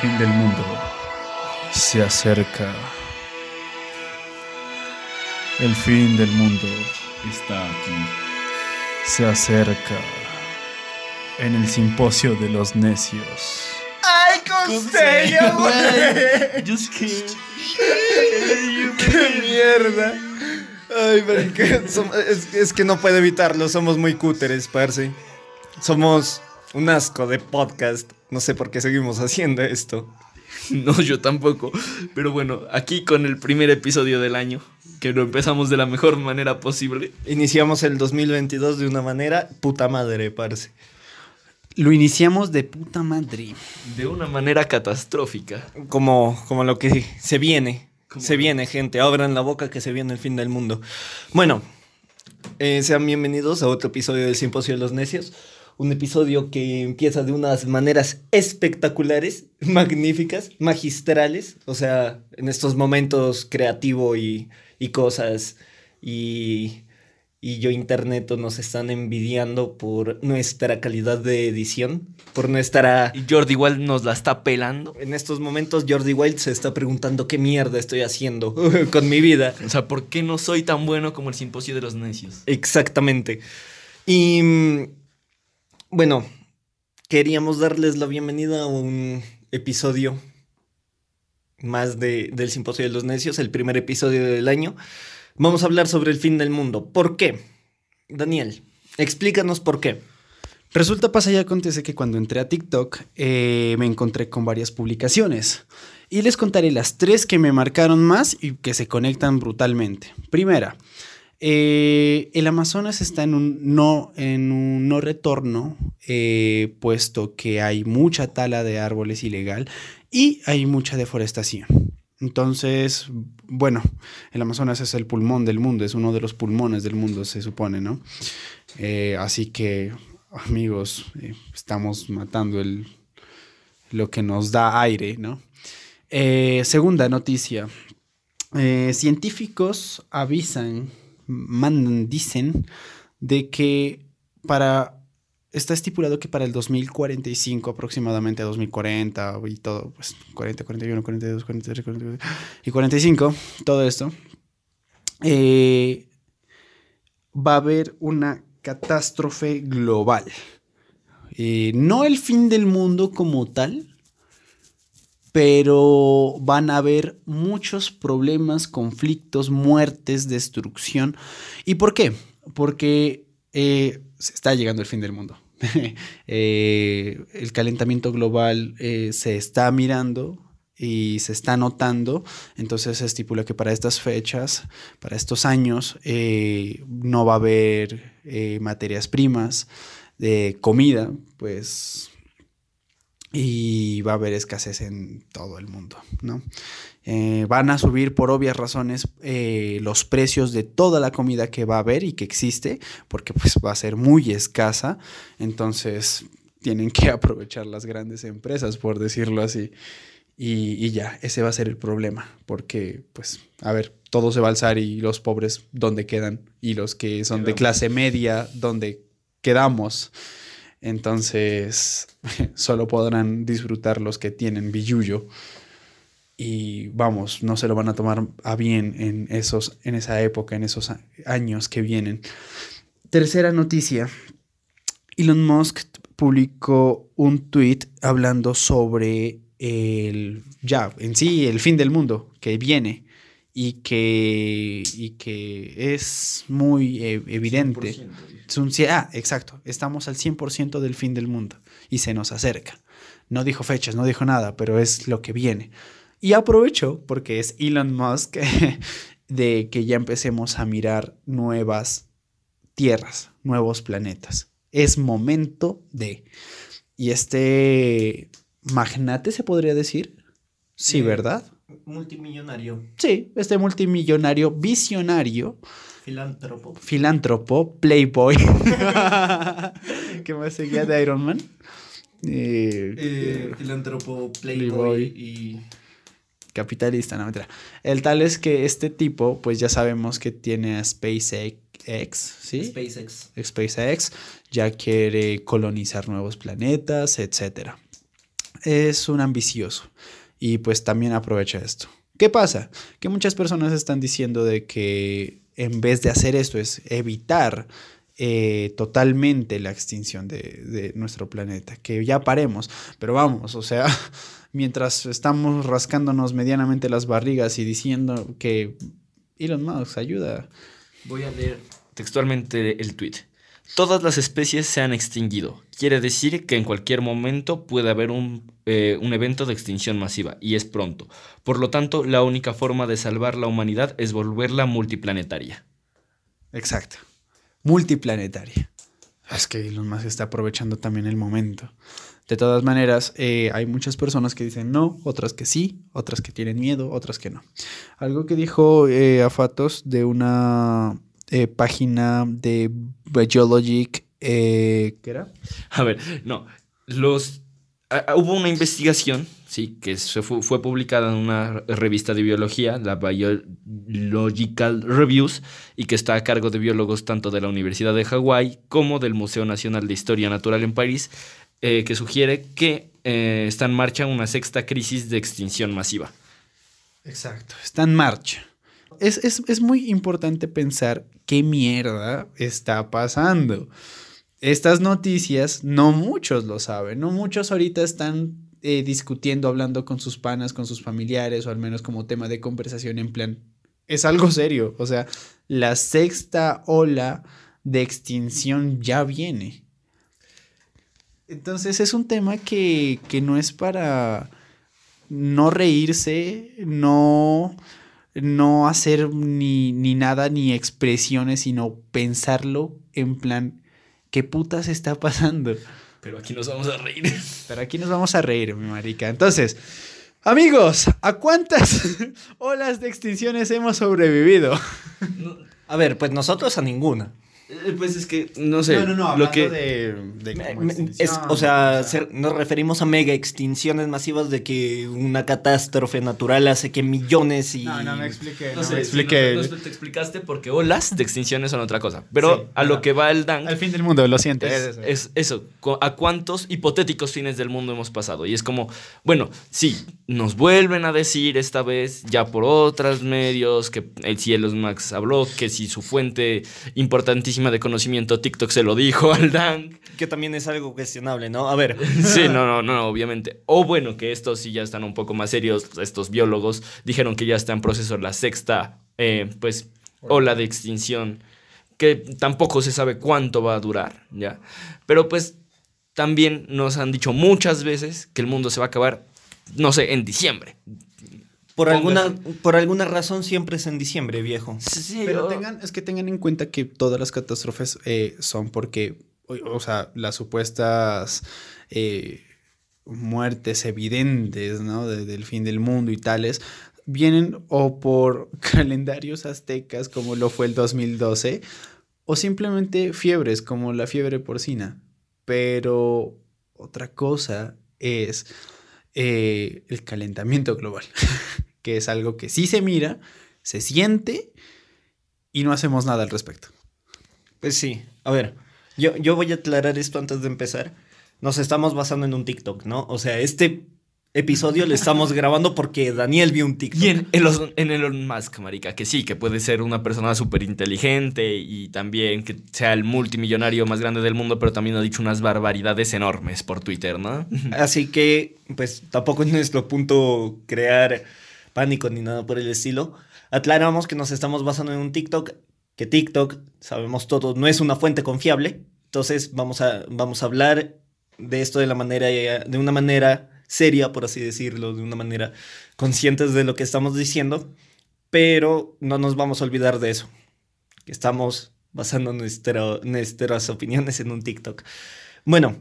fin del mundo se acerca. El fin del mundo está aquí. Se acerca en el simposio de los necios. ¡Ay, consejo, güey! Just kidding. ¡Qué mierda! Ay, som- es, es que no puedo evitarlo, somos muy cúteres, parce. Somos un asco de podcast. No sé por qué seguimos haciendo esto. No, yo tampoco. Pero bueno, aquí con el primer episodio del año, que lo empezamos de la mejor manera posible. Iniciamos el 2022 de una manera puta madre, parce. Lo iniciamos de puta madre. De una manera catastrófica. Como, como lo que se viene. Se viene, gente. Abran la boca que se viene el fin del mundo. Bueno, eh, sean bienvenidos a otro episodio del Simposio de los Necios. Un episodio que empieza de unas maneras espectaculares, magníficas, magistrales. O sea, en estos momentos creativo y, y cosas. Y, y yo internet nos están envidiando por nuestra calidad de edición. Por nuestra... Y Jordi igual nos la está pelando. En estos momentos Jordi Wild se está preguntando qué mierda estoy haciendo con mi vida. O sea, ¿por qué no soy tan bueno como el simposio de los necios? Exactamente. Y mm, bueno, queríamos darles la bienvenida a un episodio más de, del Simposio de los Necios, el primer episodio del año. Vamos a hablar sobre el fin del mundo. ¿Por qué? Daniel, explícanos por qué. Resulta, pasa y acontece que cuando entré a TikTok eh, me encontré con varias publicaciones. Y les contaré las tres que me marcaron más y que se conectan brutalmente. Primera, eh, el Amazonas está en un no, en un no retorno, eh, puesto que hay mucha tala de árboles ilegal y hay mucha deforestación. Entonces, bueno, el Amazonas es el pulmón del mundo, es uno de los pulmones del mundo, se supone, ¿no? Eh, así que, amigos, estamos matando el, lo que nos da aire, ¿no? Segunda noticia. Científicos avisan, mandan, dicen de que para está estipulado que para el 2045 aproximadamente 2040 y todo pues 40 41 42 43 44 y 45 todo esto eh, va a haber una catástrofe global. Eh, no el fin del mundo como tal pero van a haber muchos problemas, conflictos, muertes, destrucción. ¿Y por qué? Porque eh, se está llegando el fin del mundo. Eh, el calentamiento global eh, se está mirando y se está notando. Entonces se estipula que para estas fechas, para estos años, no va a haber materias primas de comida, pues y va a haber escasez en todo el mundo, ¿no? Eh, van a subir por obvias razones eh, los precios de toda la comida que va a haber y que existe, porque pues va a ser muy escasa, entonces tienen que aprovechar las grandes empresas, por decirlo así. Y, y ya, ese va a ser el problema, porque pues, a ver, todo se va a alzar y los pobres, ¿dónde quedan? Y los que son de clase media, ¿dónde quedamos? Entonces, solo podrán disfrutar los que tienen billuyo. Y vamos, no se lo van a tomar a bien en, esos, en esa época, en esos años que vienen. Tercera noticia. Elon Musk publicó un tweet hablando sobre el, ya, en sí, el fin del mundo que viene y que, y que es muy eh, evidente. Es un ah, exacto. Estamos al 100% del fin del mundo y se nos acerca. No dijo fechas, no dijo nada, pero es lo que viene. Y aprovecho, porque es Elon Musk, de que ya empecemos a mirar nuevas tierras, nuevos planetas. Es momento de... Y este magnate se podría decir. Sí, ¿verdad? Multimillonario, Sí, este multimillonario visionario filántropo. filántropo, playboy. ¿Qué más seguía de Iron Man? Eh, Eh, eh, filántropo, Playboy. playboy y... capitalista, no mentira. El tal es que este tipo, pues ya sabemos que tiene a SpaceX, ¿sí? SpaceX. SpaceX, ya quiere colonizar nuevos planetas, etc. es un ambicioso y pues también aprovecha esto. ¿Qué pasa? Que muchas personas están diciendo de que en vez de hacer esto es evitar eh, totalmente la extinción de, de nuestro planeta, que ya paremos, pero vamos, o sea, mientras estamos rascándonos medianamente las barrigas y diciendo que Elon Musk ayuda. Voy a leer textualmente el tweet. Todas las especies se han extinguido. Quiere decir que en cualquier momento puede haber un, eh, un, evento de extinción masiva, y es pronto. Por lo tanto, la única forma de salvar la humanidad es volverla multiplanetaria. Exacto. Multiplanetaria. Es que Elon Musk está aprovechando también el momento. De todas maneras, eh, hay muchas personas que dicen no, otras que sí, otras que tienen miedo, otras que no. Algo que dijo eh, Afatos de una eh, página de Biologic, ¿qué era? A ver, no, los... a- hubo una investigación, sí, que fue, publicada en una revista de biología, la Biological Reviews, y que está a cargo de biólogos tanto de la Universidad de Hawái como del Museo Nacional de Historia Natural en París, eh, que sugiere que eh, está en marcha una sexta crisis de extinción masiva. Exacto, está en marcha. Es, es- es muy importante pensar qué mierda está pasando. Estas noticias, no muchos lo saben, no muchos ahorita están eh, discutiendo, hablando con sus panas, con sus familiares, o al menos como tema de conversación en plan, es algo serio. O sea, la sexta ola de extinción ya viene. Entonces es un tema que, que no es para no reírse, no, no hacer ni, ni nada, ni expresiones, sino pensarlo en plan, ¿qué putas está pasando? Pero aquí nos vamos a reír. Pero aquí nos vamos a reír, mi marica. Entonces, amigos, ¿a cuántas olas de extinciones hemos sobrevivido? A ver, pues nosotros a ninguna. Eh, Pues es que, no sé, lo hablando que... de, de Me- como me- es- o sea, se- nos referimos a mega extinciones masivas de que una catástrofe natural hace que millones y... No, no me expliqué. No no sé, me expliqué. no- no te explicaste porque olas de extinciones son otra cosa. Pero Sí, a lo que va el DANG Al fin del mundo, lo siento. es, es eso, a cuántos hipotéticos fines del mundo hemos pasado. Y es como, bueno, sí, nos vuelven a decir esta vez, ya por otros medios, que el Cielos Max habló, que si su fuente importantísima de conocimiento TikTok se lo dijo al DANG. Que también es algo cuestionable, ¿no? A ver, Sí, no, no, no, obviamente. O bueno, que estos sí ya están un poco más serios, estos biólogos dijeron que ya está en proceso la sexta, eh, pues, ola de extinción, que tampoco se sabe cuánto va a durar, ¿ya? Pero pues también nos han dicho muchas veces que el mundo se va a acabar, no sé, en diciembre. Por alguna, por alguna razón siempre es en diciembre, viejo. Sí, Pero tengan, es que tengan en cuenta que todas las catástrofes eh, son porque, o, o sea, las supuestas eh, muertes evidentes, ¿no? De- del fin del mundo y tales, vienen o por calendarios aztecas, como lo fue el 2012, o simplemente fiebres, como la fiebre porcina. Pero otra cosa es eh, el calentamiento global, que es algo que sí se mira, se siente y no hacemos nada al respecto. Pues sí, a ver, yo, yo voy a aclarar esto antes de empezar. Nos estamos basando en un TikTok, ¿no? O sea, este episodio lo estamos grabando porque Daniel vio un TikTok. Y en Elon, en Elon Musk, marica, que sí, que puede ser una persona súper inteligente y también que sea el multimillonario más grande del mundo, pero también ha dicho unas barbaridades enormes por Twitter, ¿no? Así que, pues tampoco es nuestro punto crear pánico ni nada por el estilo. Aclaramos que nos estamos basando en un TikTok, que TikTok, sabemos todos, no es una fuente confiable. Entonces vamos a, vamos a hablar de esto de la manera, de una manera seria, por así decirlo, de una manera conscientes de lo que estamos diciendo, pero no nos vamos a olvidar de eso, que estamos basando nuestra- nuestras opiniones en un TikTok. Bueno,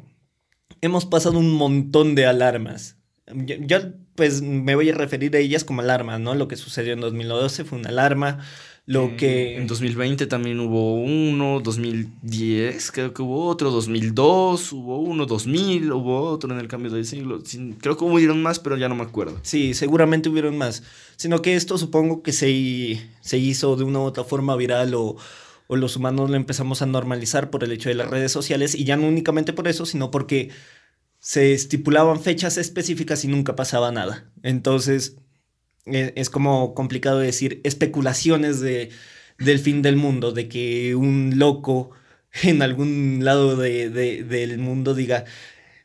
hemos pasado un montón de alarmas. Yo, yo, pues me voy a referir a ellas como alarmas, ¿no? Lo que sucedió en 2012 fue una alarma. Lo que... En 2020 también hubo uno, 2010 creo que hubo otro, 2002 hubo uno, 2000 hubo otro en el cambio de siglo. Creo que hubieron más, pero ya no me acuerdo. Sí, seguramente hubieron más. Sino que esto supongo que se, se hizo de una u otra forma viral o, o los humanos lo empezamos a normalizar por el hecho de las redes sociales y ya no únicamente por eso, sino porque se estipulaban fechas específicas y nunca pasaba nada. Entonces, es como complicado decir especulaciones de, del fin del mundo, de que un loco en algún lado de- del mundo diga,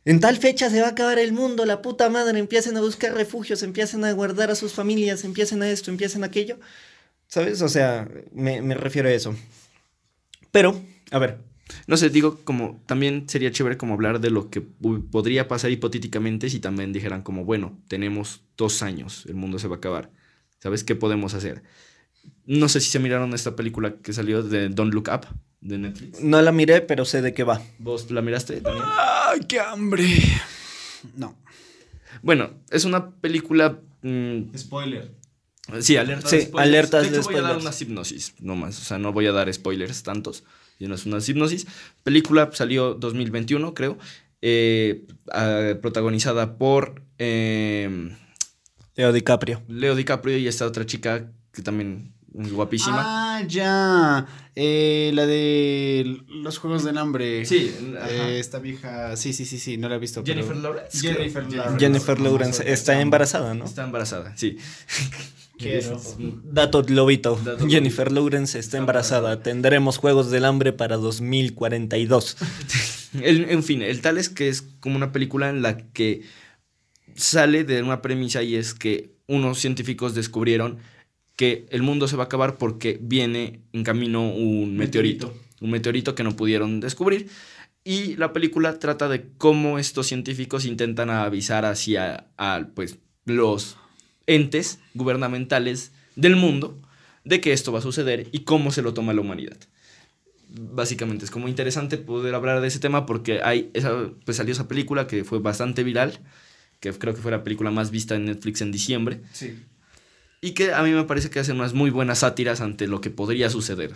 en tal fecha se va a acabar el mundo, la puta madre, empiecen a buscar refugios, empiecen a guardar a sus familias, empiecen a esto, empiecen a aquello. ¿Sabes? O sea, me, me refiero a eso. Pero, a ver, No sé, digo, como también sería chévere como hablar de lo que podría pasar hipotéticamente si también dijeran como, bueno, tenemos dos años, el mundo se va a acabar. ¿Sabes qué podemos hacer? No sé si se miraron esta película que salió de Don't Look Up de Netflix. no la miré, pero sé de qué va. ¿Vos la miraste también? ¡Ay, qué hambre! No. Bueno, es una película... mm, Spoiler. sí, alertas Sí, de spoilers. alertas de hecho, de voy a dar spoilers. una hipnosis, no más. O sea, no voy a dar spoilers tantos. Sino es una hipnosis. Película salió 2021, creo. eh, ah, protagonizada por eh, Leo DiCaprio. Leo DiCaprio y esta otra chica que también es guapísima. Ah, ya. Eh, la de los Juegos del Hambre. Sí, Eh, esta vieja. Sí, sí, sí, sí, no la he visto. pero- Jennifer Lawrence. Jennifer Lawrence. Jennifer Lawrence está embarazada, ¿no? Está embarazada, sí. Dato globito. Dato Jennifer Lawrence está embarazada. Tendremos Juegos del Hambre para 2042. El- en fin, el tal es que es como una película en la que sale de una premisa y es que unos científicos descubrieron que el mundo se va a acabar porque viene en camino un meteorito, un meteorito que no pudieron descubrir. Y la película trata de cómo estos científicos intentan avisar hacia a, pues, los entes gubernamentales del mundo de que esto va a suceder y cómo se lo toma la humanidad básicamente es como interesante poder hablar de ese tema porque hay esa, pues salió esa película que fue bastante viral, que creo que fue la película más vista en Netflix en diciembre, Sí. y que a mí me parece que hacen unas muy buenas sátiras ante lo que podría suceder,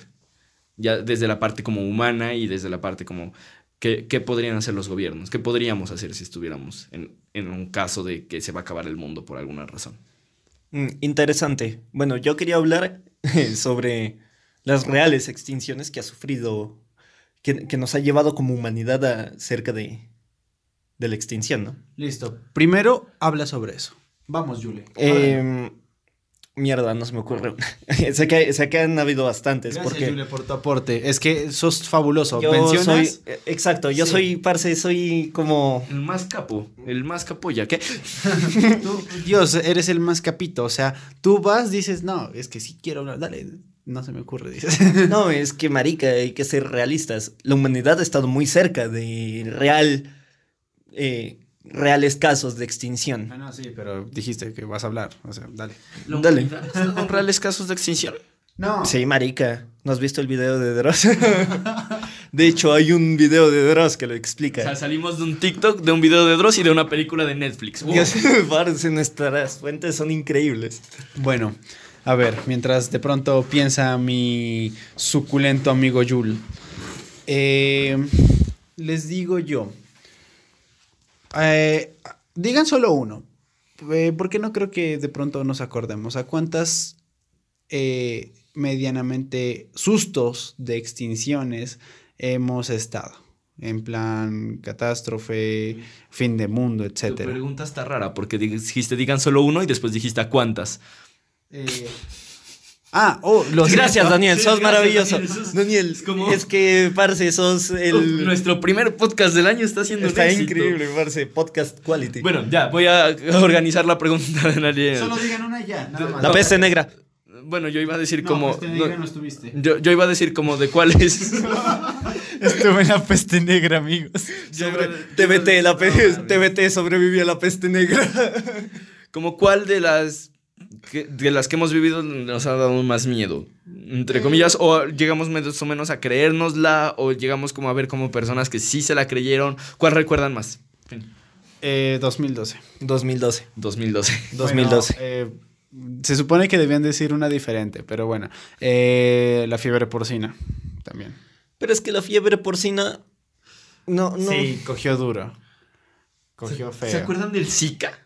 ya desde la parte como humana y desde la parte como qué, qué podrían hacer los gobiernos, qué podríamos hacer si estuviéramos en, en un caso de que se va a acabar el mundo por alguna razón. Mm, interesante. Bueno, yo quería hablar sobre las reales extinciones que ha sufrido, que, que nos ha llevado como humanidad a cerca de, de la extinción, ¿no? Listo. Primero, habla sobre eso. Vamos, Yule. Eh, mierda, no se me ocurre una. sé, que, sé que han habido bastantes. Gracias, porque Yule, por tu aporte. Es que sos fabuloso. yo ¿Mencionas? soy. eh, Exacto, yo Sí. soy, parce, soy como. El más capo, el más capoya, ¿qué? Tú, Dios, eres el más capito. O sea, tú vas, dices, no, es que sí quiero hablar. Dale, no se me ocurre, dices. No, es que, marica, hay que ser realistas. La humanidad ha estado muy cerca de real. eh, reales casos de extinción. No, no, sí, pero dijiste que vas a hablar. O sea, dale. ¿La Dale. en reales casos de extinción? No. Sí, marica. ¿No has visto el video de Dross? de hecho, hay un video de Dross que lo O sea, explica. salimos de un TikTok, de un video de Dross y de una película de Netflix. Wow. Nuestras fuentes son increíbles. Bueno, a ver, mientras de pronto piensa mi suculento amigo Yul. Eh, les digo yo. Eh, digan solo uno. eh, porque no creo que de pronto nos acordemos. ¿A cuántas eh, medianamente sustos de extinciones hemos estado? En plan, catástrofe, fin de mundo, Tu etcétera. pregunta está rara porque dijiste digan solo uno y después dijiste a cuántas. Ah, oh, los Gracias, Daniel, Sí, sos gracias, maravilloso. Daniel, sos- Daniel, es como- es que, parce, sos Uf, el... nuestro primer podcast del año está siendo un Está éxito. increíble, parce, podcast quality. Bueno, ya, voy a organizar la pregunta de nadie. Solo digan una ya, nada más. La peste negra. Bueno, yo iba a decir No, como. peste negra no, no estuviste. yo, yo iba a decir como de cuáles. Estuve en la peste negra, amigos. Sobre, TBT, la pe- TBT sobrevivió a la peste negra. como cuál de las. Que- de las que hemos vivido nos ha dado más miedo. Entre comillas, o llegamos más o menos a creérnosla, o llegamos como a ver como personas que sí se la creyeron. ¿Cuál recuerdan más? Fin. Eh, 2012. 2012. 2012. 2012. Bueno, eh, se supone que debían decir una diferente, pero bueno. Eh, la fiebre porcina también. Pero es que la fiebre porcina. No, no. Sí, cogió duro. Cogió feo. ¿Se acuerdan del Zika?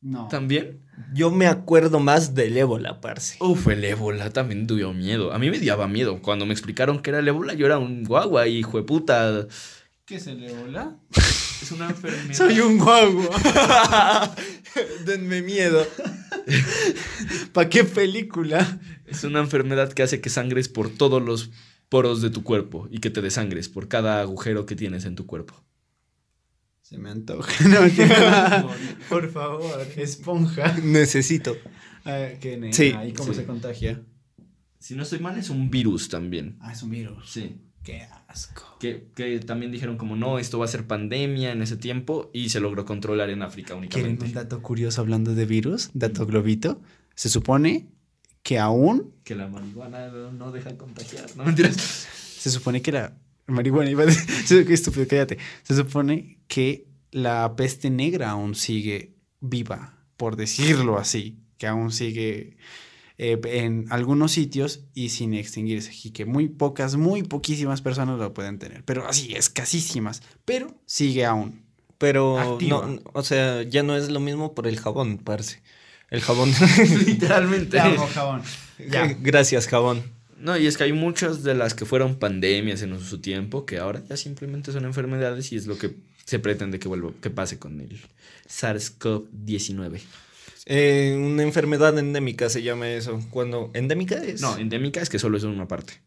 No. También. Yo me acuerdo más del ébola, parce. Uf, el ébola también dio miedo. A mí me daba miedo. Cuando me explicaron que era el ébola, yo era un guagua, hijo de puta. ¿Qué es el ébola? Es una enfermedad. Soy un guagua. Denme miedo. ¿Para qué película? Es una enfermedad que hace que sangres por todos los poros de tu cuerpo y que te desangres por cada agujero que tienes en tu cuerpo. Se me antoja. No. Por favor, esponja. Necesito. Ah, qué Sí, ¿Y cómo sí. se contagia? Si no estoy mal, es un virus también. Ah, es un virus. Sí. Qué asco. Que, que también dijeron como no, esto va a ser pandemia en ese tiempo y se logró controlar en África ¿Quieren únicamente. un dato curioso hablando de virus? Dato globito. Se supone que aún, Que la marihuana no, deja contagiar. No mentiras. se supone que la marihuana, iba a decir, estúpido, cállate. Se supone que la peste negra aún sigue viva, por decirlo así, que aún sigue eh, en algunos sitios y sin extinguirse, y que muy pocas, muy poquísimas personas lo pueden tener, pero así, escasísimas, pero sigue aún. Pero, no, o sea, ya no es lo mismo por el jabón, parce. El jabón. Literalmente. jabón. Gracias, jabón. No, y es que hay muchas de las que fueron pandemias en su tiempo que ahora ya simplemente son enfermedades y es lo que se pretende que vuelva, que pase con el SARS-CoV-19. Eh, una enfermedad endémica se llama eso. Cuando. ¿Endémica es? No, endémica es que solo es una parte.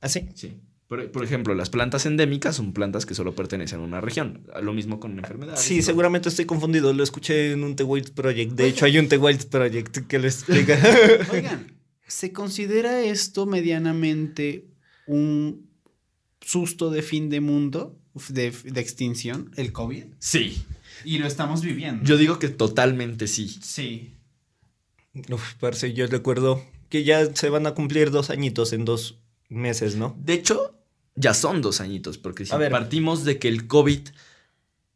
¿Ah, sí? Sí. Por, por ejemplo, las plantas endémicas son plantas que solo pertenecen a una región. Lo mismo con enfermedades. Sí, ¿no? seguramente estoy confundido. Lo escuché en un The Wild Project. De hecho, hay un The Wild Project que lo explica. Oigan, ¿se considera esto medianamente un susto de fin de mundo, de, de extinción, el COVID? Sí. Y lo estamos viviendo. Yo digo que totalmente sí. Sí. Uf, parce, yo recuerdo que ya se van a cumplir dos añitos en dos meses, ¿no? De hecho, ya son dos añitos, porque si A ver. partimos de que el COVID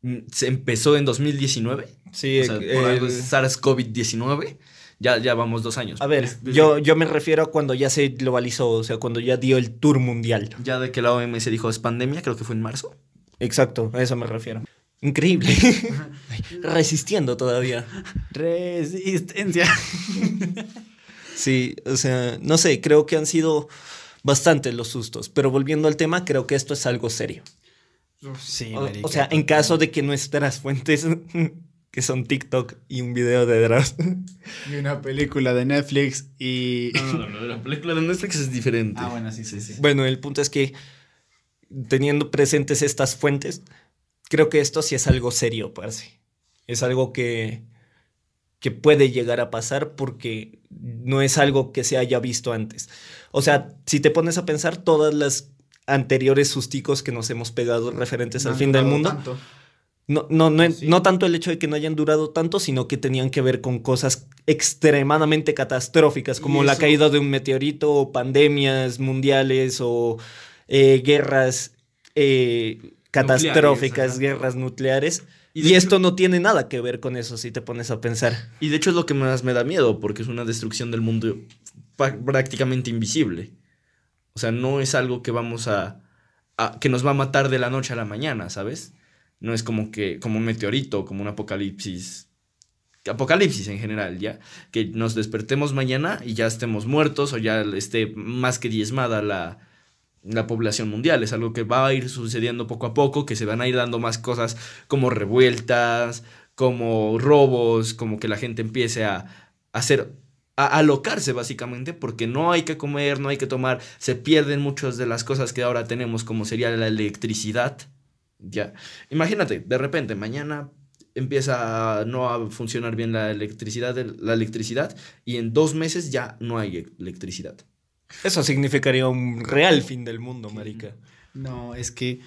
mm, se empezó en 2019, Sí, o sea, por algo el- es SARS-CoV-19, ya, ya vamos dos años. A ver, Es- yo, yo me refiero a cuando ya se globalizó, o sea, cuando ya dio el tour mundial. Ya de que la OMS dijo es pandemia, creo que fue en marzo. Exacto, a eso me refiero. Increíble. Resistiendo todavía. Resistencia. Sí, o sea, no sé, creo que han sido bastantes los sustos, pero volviendo al tema, creo que esto es algo serio. Sí, O, o sea, en caso de que nuestras fuentes, que son TikTok y un video de Dross, Y una película de Netflix y... No, no, no, la película de Netflix es diferente. Ah, bueno, sí, sí, sí. Bueno, el punto es que teniendo presentes estas fuentes, creo que esto sí es algo serio, parce. Es algo que, que puede llegar a pasar porque no es algo que se haya visto antes. O sea, si te pones a pensar todas las anteriores susticos que nos hemos pegado referentes al fin del mundo, no, no, no, Sí. no tanto el hecho de que no hayan durado tanto, sino que tenían que ver con cosas extremadamente catastróficas, como la caída de un meteorito, o pandemias mundiales, o eh, guerras eh, catastróficas, guerras nucleares. Y Y, de hecho- esto no tiene nada que ver con eso, si te pones a pensar. Y de hecho es lo que más me da miedo, porque es una destrucción del mundo prácticamente invisible. O sea, no es algo que vamos a, a- que nos va a matar de la noche a la mañana, ¿sabes? No es como que como un meteorito, como un apocalipsis apocalipsis en general, ya que nos despertemos mañana y ya estemos muertos o ya esté más que diezmada la la población mundial, es algo que va a ir sucediendo poco a poco, que se van a ir dando más cosas como revueltas, como robos, como que la gente empiece a, hacer, a alocarse básicamente, porque no hay que comer, no hay que tomar, se pierden muchas de las cosas que ahora tenemos, como sería la electricidad. Ya, imagínate, de repente mañana empieza a no a funcionar bien la electricidad, la electricidad y en dos meses ya no hay electricidad. Eso significaría un real fin del mundo, marica. No, es que...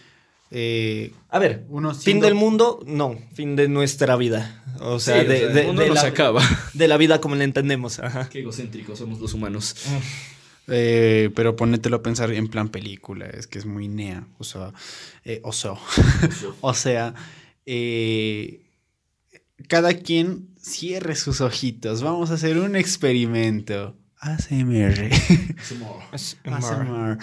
eh, A ver, uno fin del mundo, no, fin de nuestra vida. O sea, Sí, o de, sea, de- el mundo de no la, se acaba. de la vida como la entendemos. Ajá. Qué egocéntricos somos los humanos. Eh, pero ponételo a pensar en plan película, es que es muy nea, o sea, eh, o sea, o sea, eh, cada quien cierre sus ojitos, vamos a hacer un experimento. ASMR. ASMR.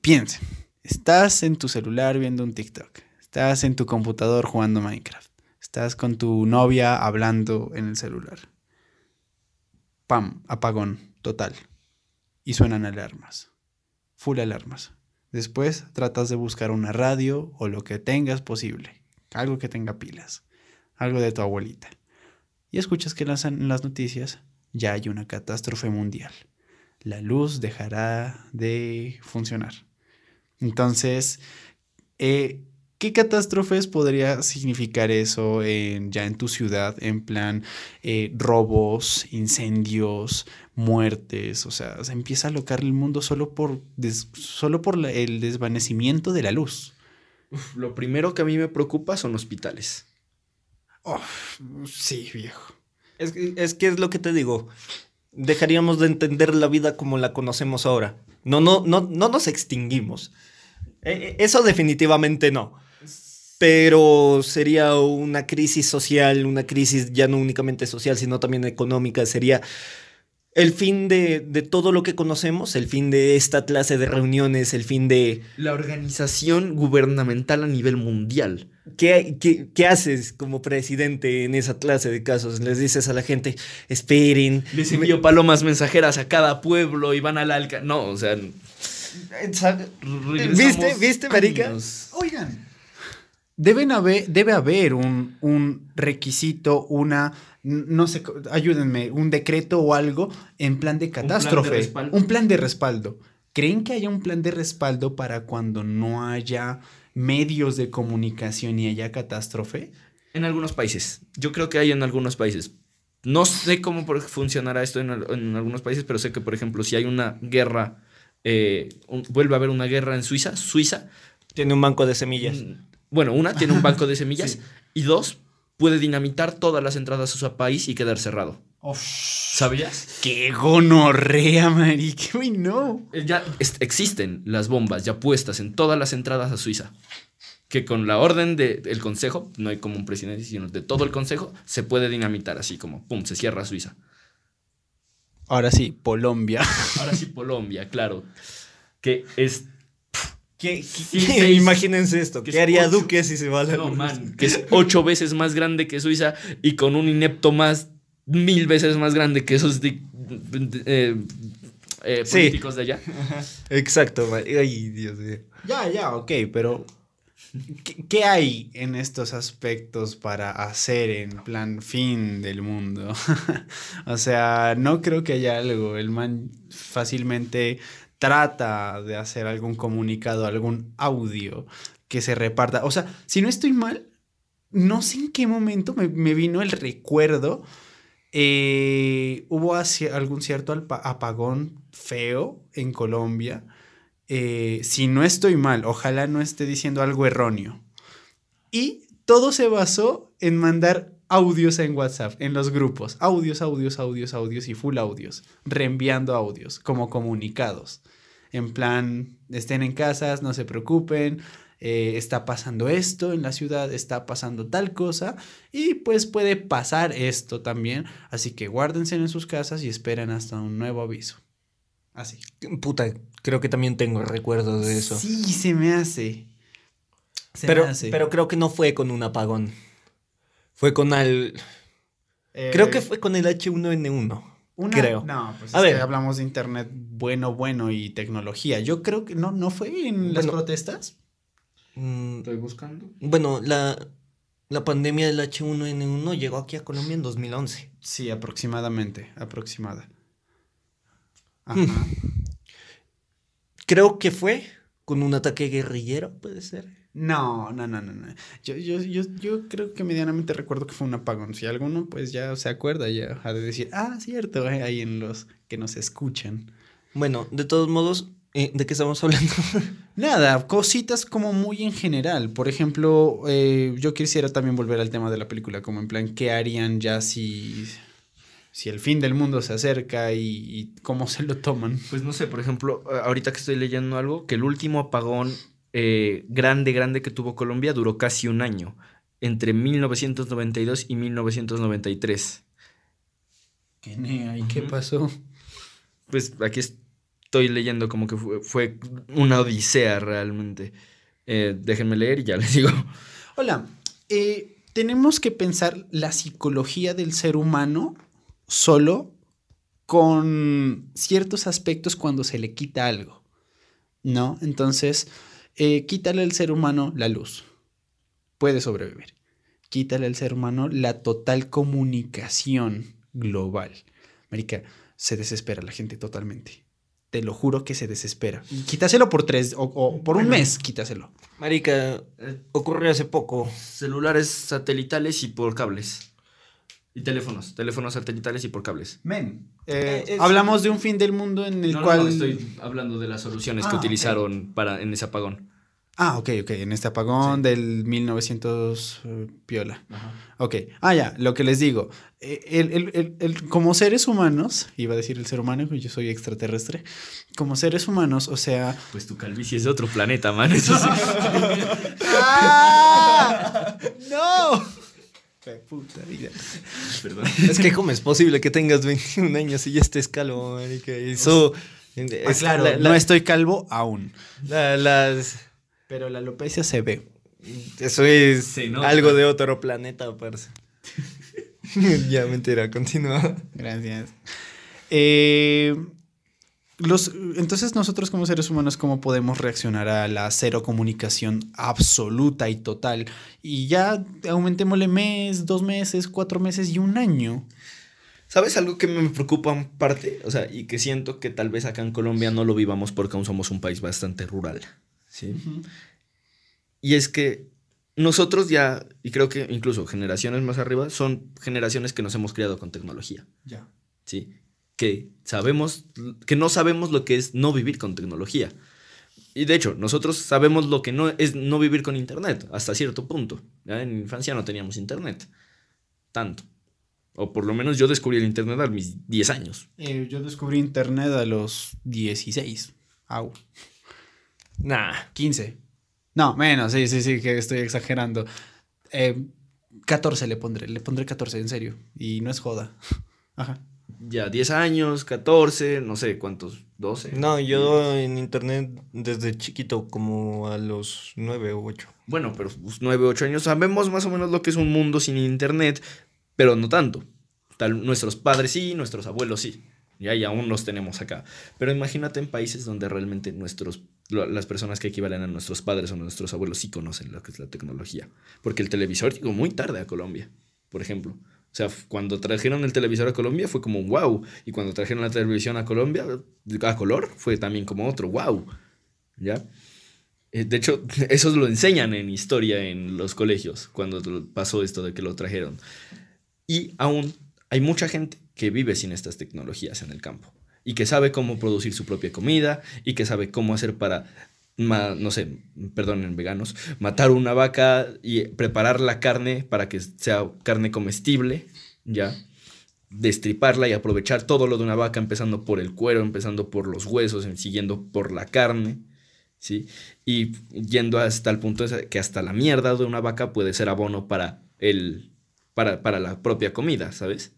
Piensen, estás en tu celular viendo un TikTok, estás en tu computador jugando Minecraft, estás con tu novia hablando en el celular. Pam, apagón, total. Y suenan alarmas, full alarmas. Después tratas de buscar una radio o lo que tengas posible. algo que tenga pilas, algo de tu abuelita. Y escuchas que en las noticias ya hay una catástrofe mundial. La luz dejará de funcionar. Entonces, eh, ¿qué catástrofes podría significar eso en, ya en tu ciudad? En plan, eh, robos, incendios, muertes, o sea, se empieza a alocar el mundo solo por, des- solo por la- el desvanecimiento de la luz. Uf, lo primero que a mí me preocupa son hospitales. Oh, sí, viejo. Es, que- es lo que te digo. Dejaríamos de entender la vida como la conocemos ahora. No, no, no, no nos extinguimos. Eh, eh, Eso definitivamente no. Pero sería una crisis social, una crisis ya no únicamente social, sino también económica. Sería el fin de, de todo lo que conocemos, el fin de esta clase de reuniones, el fin de... La organización gubernamental a nivel mundial. ¿Qué, qué, qué haces como presidente en esa clase de casos? Les dices a la gente, esperen. Les envío palomas mensajeras a cada pueblo y van al alca. No, o sea. ¿Viste? ¿Viste, marica? años. Oigan. Deben haber, debe haber un, un requisito, una, no sé, ayúdenme, un decreto o algo en plan de plan de catástrofe. respaldo. Un plan de respaldo. ¿Creen que haya un plan de respaldo para cuando no haya medios de comunicación y haya catástrofe? En algunos países. Yo creo que hay en algunos países. No sé cómo funcionará esto en, al- en algunos países, pero sé que, por ejemplo, si hay una guerra, eh, un- vuelve a haber una guerra en Suiza, Suiza, Tiene un banco de semillas. mm, bueno, una, tiene un banco de semillas y dos, puede dinamitar todas las entradas a su país y quedar cerrado. ¿Sabías? ¡Qué gonorrea, marica! Uy, no. Eh, Ya existen las bombas ya puestas en todas las entradas a Suiza. Que con la orden de- del consejo, no hay como un presidente, sino de todo el consejo, se puede dinamitar así como, pum, se cierra Suiza. Ahora sí, Colombia. Ahora sí, Colombia, claro. Que es. ¿Qué, Sí, seis. imagínense esto. Que ¿Qué es haría ocho. Duque si se va a la No, luz? man, que es ocho veces más grande que Suiza y con un inepto más, mil veces más grande que esos di- eh, eh, Sí. políticos de allá. Exacto. Ay, Dios mío. Ya, ya, ok, pero ¿qué, qué hay en estos aspectos para hacer en plan fin del mundo? o sea, no creo que haya algo. El man fácilmente trata de hacer algún comunicado, algún audio que se reparta. O sea, si no estoy mal, no sé en qué momento me, me vino el recuerdo. Eh, hubo algún cierto apagón feo en Colombia. Eh, si no estoy mal, ojalá no esté diciendo algo erróneo. Y todo se basó en mandar audios en WhatsApp, en los grupos. Audios, audios, audios, audios y full audios. Reenviando audios como comunicados. En plan, estén en casas, no se preocupen. Eh, está pasando esto en la ciudad, está pasando tal cosa y pues puede pasar esto también. Así que guárdense en sus casas y esperen hasta un nuevo aviso. Así. Puta, creo que también tengo recuerdos de eso. Sí, se me hace. Se pero, me hace. pero creo que no fue con un apagón. Fue con el... Eh, Creo que fue con el H1N1. una- creo. No, pues A es que ver. hablamos de internet bueno, bueno y tecnología. Yo creo que no, no fue en las protestas. Mm, Estoy buscando. bueno, la, la pandemia del H1N1 llegó aquí a Colombia en 2011. Sí, aproximadamente, aproximada. Hmm. Ajá. Creo que fue con un ataque guerrillero, puede ser. No, no, no, no, no. Yo, yo, yo, yo creo que medianamente recuerdo que fue un apagón. Si alguno pues ya se acuerda, ya ha de decir, ah, cierto, eh, ahí en los que nos escuchan. Bueno, de todos modos, eh, ¿de qué estamos hablando? Nada, cositas como muy en general. Por ejemplo, eh, yo quisiera también volver al tema de la película, como en plan, ¿qué harían ya si, si el fin del mundo se acerca y, y cómo se lo toman? Pues no sé, por ejemplo, ahorita que estoy leyendo algo, que el último apagón eh, grande, grande que tuvo Colombia duró casi un año, entre 1992 y 1993. ¿Qué, nea? ¿Y qué pasó? Pues aquí estoy leyendo como que fue, una odisea realmente. Eh, déjenme leer y ya les digo. Hola, eh, tenemos que pensar la psicología del ser humano solo con ciertos aspectos cuando se le quita algo, ¿no? Entonces, eh, quítale al ser humano la luz. puede sobrevivir. Quítale al ser humano la total comunicación global. Marica, se desespera la gente totalmente. Te lo juro que se desespera. Y quítaselo por tres o, o por un mes, quítaselo. Marica, Eh, ocurrió hace poco. celulares satelitales y por cables. Y teléfonos, teléfonos satelitales y por cables. Men, Eh, es- hablamos de un fin del mundo en el No, no, cual... no, estoy hablando de las soluciones Ah, que ok. utilizaron para, en ese apagón. Ah, ok, ok, en este apagón del 1900 eh, piola. Ok, ah, ya, lo que les digo, eh, el, el- el- el- como seres humanos, iba a decir el ser humano, yo soy extraterrestre, como seres humanos, o sea... Pues tu calvicie es de otro planeta, man. Eso sí. ¡No! Puta vida. Perdón. Es que, ¿cómo es posible que tengas 21 años y ya estés calvo, marica? Eso. Ah, claro, la- la- no estoy calvo aún, la- las. Pero la alopecia se ve. Eso es algo de otro planeta, parce. ya, mentira, continúa. Gracias. Eh, los, entonces nosotros como seres humanos, ¿cómo podemos reaccionar a la cero comunicación absoluta y total? Y ya aumentémosle mes, dos meses, cuatro meses y un año. ¿Sabes algo que me preocupa en parte? O sea, y que siento que tal vez acá en Colombia no lo vivamos porque aún somos un país bastante rural. ¿Sí? Y es que nosotros ya, y creo que incluso generaciones más arriba, son generaciones que nos hemos criado con tecnología. Ya. ¿sí? Que sabemos, que no sabemos lo que es no vivir con tecnología. Y de hecho, nosotros sabemos lo que no es no vivir con internet, hasta cierto punto. ¿ya? En mi infancia no teníamos internet. Tanto. O por lo menos yo descubrí el internet a mis 10 años. Eh, yo descubrí internet a los 16. Au. Nah. 15. No, menos, sí, sí, sí, que estoy exagerando. Eh, 14 le pondré, le pondré 14, en serio. Y no es joda. Ajá. Ya 10 años, 14, no sé cuántos, 12. No, yo en internet desde chiquito, como a los 9 o 8. Bueno, pero 9, 8 años sabemos más o menos lo que es un mundo sin internet, pero no tanto. Tal, nuestros padres sí, nuestros abuelos sí. Ya, y aún los tenemos acá. Pero imagínate en países donde realmente nuestros, las personas que equivalen a nuestros padres o nuestros abuelos sí conocen lo que es la tecnología. Porque el televisor llegó muy tarde a Colombia, por ejemplo. O sea, cuando trajeron el televisor a Colombia fue como un wow. Y cuando trajeron la televisión a Colombia, a color, fue también como otro wow. ¿Ya? Eh, De hecho, eso lo enseñan en historia en los colegios, cuando pasó esto de que lo trajeron. Y aún hay mucha gente que vive sin estas tecnologías en el campo y que sabe cómo producir su propia comida y que sabe cómo hacer para, no sé, perdonen veganos, matar una vaca y preparar la carne para que sea carne comestible, ¿ya? Destriparla y aprovechar todo lo de una vaca, empezando por el cuero, empezando por los huesos, siguiendo por la carne, ¿sí? Y yendo hasta el punto de que hasta la mierda de una vaca puede ser abono para el para, para la propia comida, ¿sabes?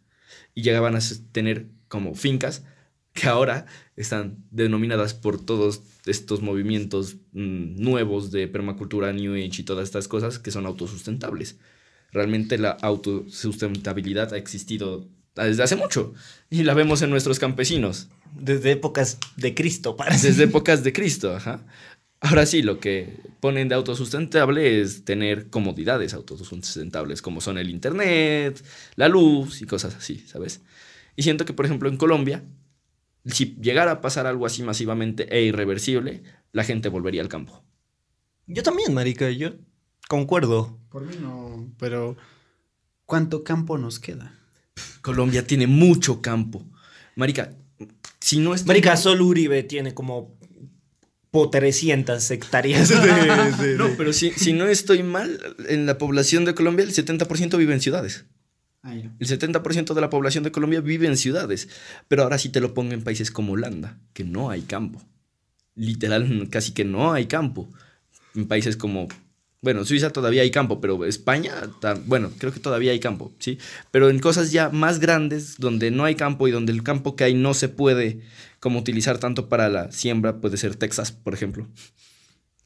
Y llegaban a tener como fincas que ahora están denominadas por todos estos movimientos mm, nuevos de permacultura, New Age y todas estas cosas que son autosustentables. Realmente la autosustentabilidad ha existido desde hace mucho y la vemos en nuestros campesinos. Desde épocas de Cristo, parece. Desde épocas de Cristo, ajá. Ahora sí, lo que ponen de autosustentable es tener comodidades autosustentables, como son el internet, la luz y cosas así, ¿sabes? Y siento que, por ejemplo, en Colombia, si llegara a pasar algo así masivamente e irreversible, la gente volvería al campo. Yo también, marica, yo concuerdo. Por mí no, pero ¿cuánto campo nos queda? Colombia tiene mucho campo. Marica, si no es... Marica, solo Uribe tiene como po 300 hectáreas de, de- No, de- pero si, si no estoy mal, en la población de Colombia el 70% vive en ciudades. El 70% de la población de Colombia vive en ciudades. Pero ahora sí te lo pongo en países como Holanda, que no hay campo. Literal, casi que no hay campo. En países como, bueno, Suiza todavía hay campo, pero España, bueno, creo que todavía hay campo, ¿sí? Pero en cosas ya más grandes, donde no hay campo y donde el campo que hay no se puede como utilizar tanto para la siembra, puede ser Texas, por ejemplo.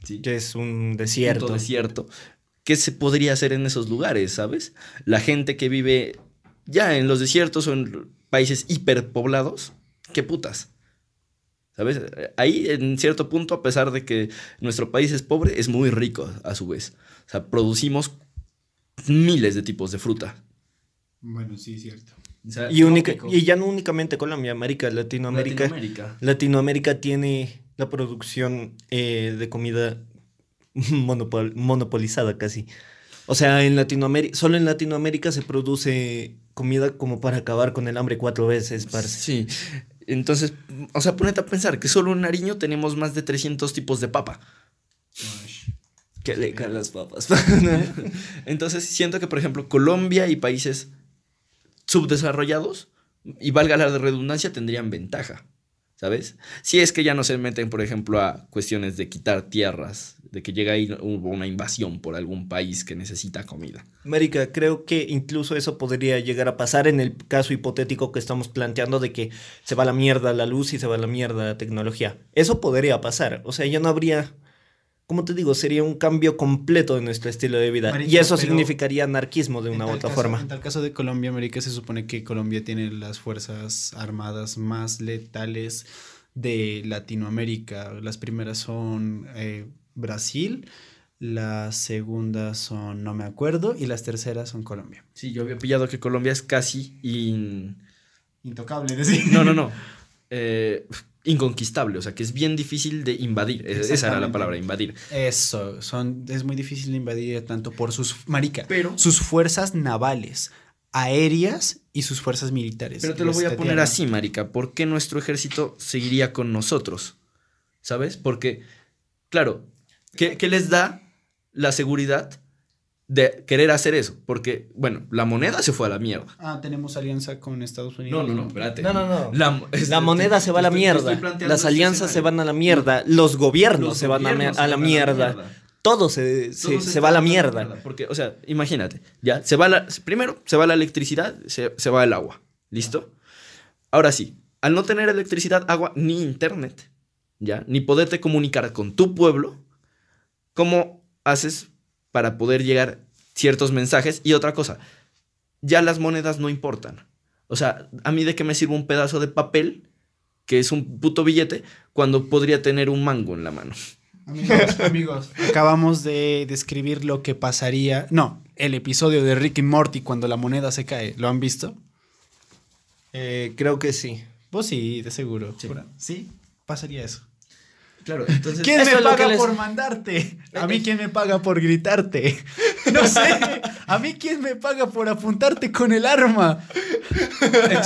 Sí que es un desierto. desierto. ¿Qué se podría hacer en esos lugares, sabes? La gente que vive ya en los desiertos o en países hiperpoblados, ¿qué putas? ¿Sabes? Ahí, en cierto punto, a pesar de que nuestro país es pobre, es muy rico a su vez. O sea, producimos miles de tipos de fruta. Bueno, sí, cierto. O sea, Y, única- Trópico. y ya no únicamente Colombia, América, Latinoamérica. Latinoamérica. Latinoamérica tiene la producción eh, de comida monopol- monopolizada casi. O sea, en Latinoamérica, solo en Latinoamérica se produce comida como para acabar con el hambre cuatro veces, parce. Sí. Entonces, o sea, ponete a pensar que solo en Nariño tenemos más de 300 tipos de papa. Que le caen las papas. Entonces, siento que, por ejemplo, Colombia y países subdesarrollados, y valga la redundancia, tendrían ventaja. ¿Sabes? Si es que ya no se meten, por ejemplo, a cuestiones de quitar tierras, de que llega ahí una invasión por algún país que necesita comida. América, creo que incluso eso podría llegar a pasar en el caso hipotético que estamos planteando de que se va la mierda la luz y se va a la mierda la tecnología. Eso podría pasar. O sea, ya no habría, como te digo, sería un cambio completo de nuestro estilo de vida. Marica, y eso significaría anarquismo de una u otra caso- forma. En tal caso de Colombia, América, se supone que Colombia tiene las fuerzas armadas más letales de Latinoamérica. Las primeras son eh, Brasil, las segundas son no me acuerdo y las terceras son Colombia. Sí, yo había pillado que Colombia es casi in- Intocable, decir. No, no, no. Eh, inconquistable, o sea, que es bien difícil de invadir. Es- Esa era la palabra, invadir. Eso, son, es muy difícil de invadir tanto por sus, marica, Pero- sus fuerzas navales, aéreas y sus fuerzas militares. Pero te lo voy a poner así, marica. ¿Por qué nuestro ejército seguiría con nosotros? ¿Sabes? Porque, claro, ¿qué, qué les da la seguridad de querer hacer eso? Porque, bueno, la moneda se fue a la mierda. Ah, tenemos alianza con Estados No, Unidos. no, no, espérate. No, no, no. La, La moneda se va a la estoy- mierda. Las este alianzas se van a la mierda. Los gobiernos Los se van a, me- gobiernos a se la mierda. Todo se, se- va a la mierda. Porque, o sea, imagínate, ya, se va la, primero se va la electricidad, se, se va el agua, ¿listo? Ahora sí, al no tener electricidad, agua, ni internet, ya, ni poderte comunicar con tu pueblo, ¿cómo haces para poder llegar ciertos mensajes? Y otra cosa, ya las monedas no importan. O sea, ¿a mí de qué me sirve un pedazo de papel, que es un puto billete, cuando podría tener un mango en la mano? Amigos, amigos, acabamos de describir lo que pasaría. No, el episodio de Rick y Morty cuando la moneda se cae. ¿Lo han visto? Eh, creo que sí. Pues sí, de seguro. Sí, pasaría eso. Claro, entonces... ¿Quién me paga que les- por mandarte? A mí quién me paga por gritarte. No sé. A mí quién me paga por apuntarte con el arma.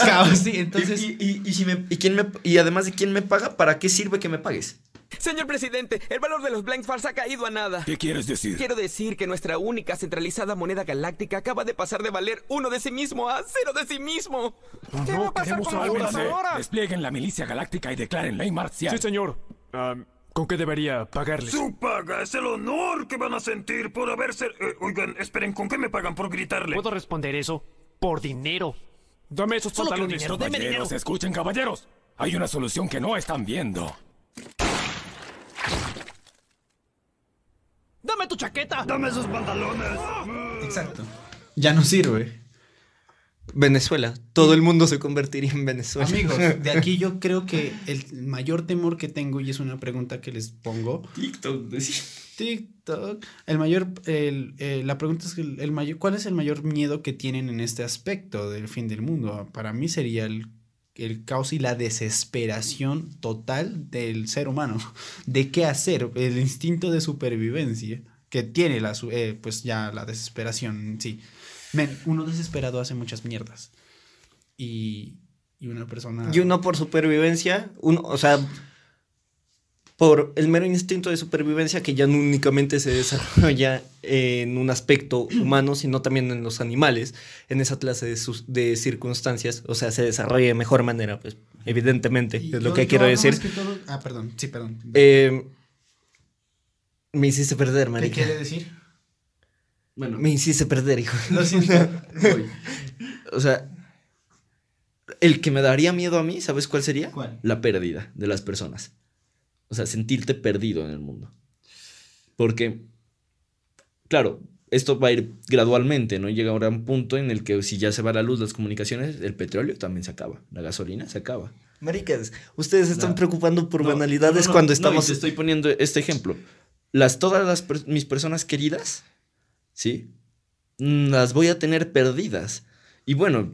Claro, sí, entonces. y, y- y si me- y quién me- y además de quién me paga, ¿para qué sirve que me pagues? Señor presidente, el valor de los blank Fars ha caído a nada. ¿Qué quieres decir? Quiero decir que nuestra única centralizada moneda galáctica acaba de pasar de valer uno de sí mismo a cero de sí mismo. ¿Qué va No a pasar con la ahora. Desplieguen la milicia galáctica y declaren ley marcial. Sí, señor. Ah, ¿Con qué debería pagarles? Su paga es el honor que van a sentir por haberse... eh, oigan, esperen, ¿con qué me pagan por gritarle? ¿Puedo responder eso? Por dinero. Dame esos Solo pantalones. dinero, deme dinero. Escuchen, caballeros. Hay una solución que no están viendo. ¡Dame tu chaqueta! ¡Dame esos pantalones! Exacto. Ya no sirve. Venezuela. Todo el mundo se convertiría en Venezuela. Amigos, de aquí yo creo que el mayor temor que tengo, y es una pregunta que les pongo, TikTok, TikTok. El mayor, el, eh, la pregunta es que el, el mayor, ¿cuál es el mayor miedo que tienen en este aspecto del fin del mundo? Para mí sería el, el caos y la desesperación total del ser humano. ¿De qué hacer? El instinto de supervivencia que tiene la, su- eh, pues ya la desesperación en sí. Men, uno desesperado hace muchas mierdas. Y, y una persona... Y uno por supervivencia, uno, o sea, por el mero instinto de supervivencia que ya no únicamente se desarrolla en un aspecto humano, sino también en los animales, en esa clase de, sus- de circunstancias, o sea, se desarrolla de mejor manera, pues, evidentemente, Y es lo yo- que yo quiero decir. más que todo- Ah, perdón, sí, perdón. Eh, me hiciste perder, ¿Qué marica. quiere decir? Bueno, Me hiciste perder, hijo. Lo siento. O sea, el que me daría miedo a mí, ¿sabes cuál sería? ¿Cuál? La pérdida de las personas. O sea, sentirte perdido en el mundo. Porque, claro, esto va a ir gradualmente, ¿no? Llega ahora un punto en el que si ya se va la luz, las comunicaciones, el petróleo también se acaba, la gasolina se acaba. Maricas, ustedes están No. preocupando por No, banalidades no, cuando no, y estamos... te estoy poniendo este ejemplo. Las, todas las mis personas queridas, ¿sí? Mm, Las voy a tener perdidas. Y bueno,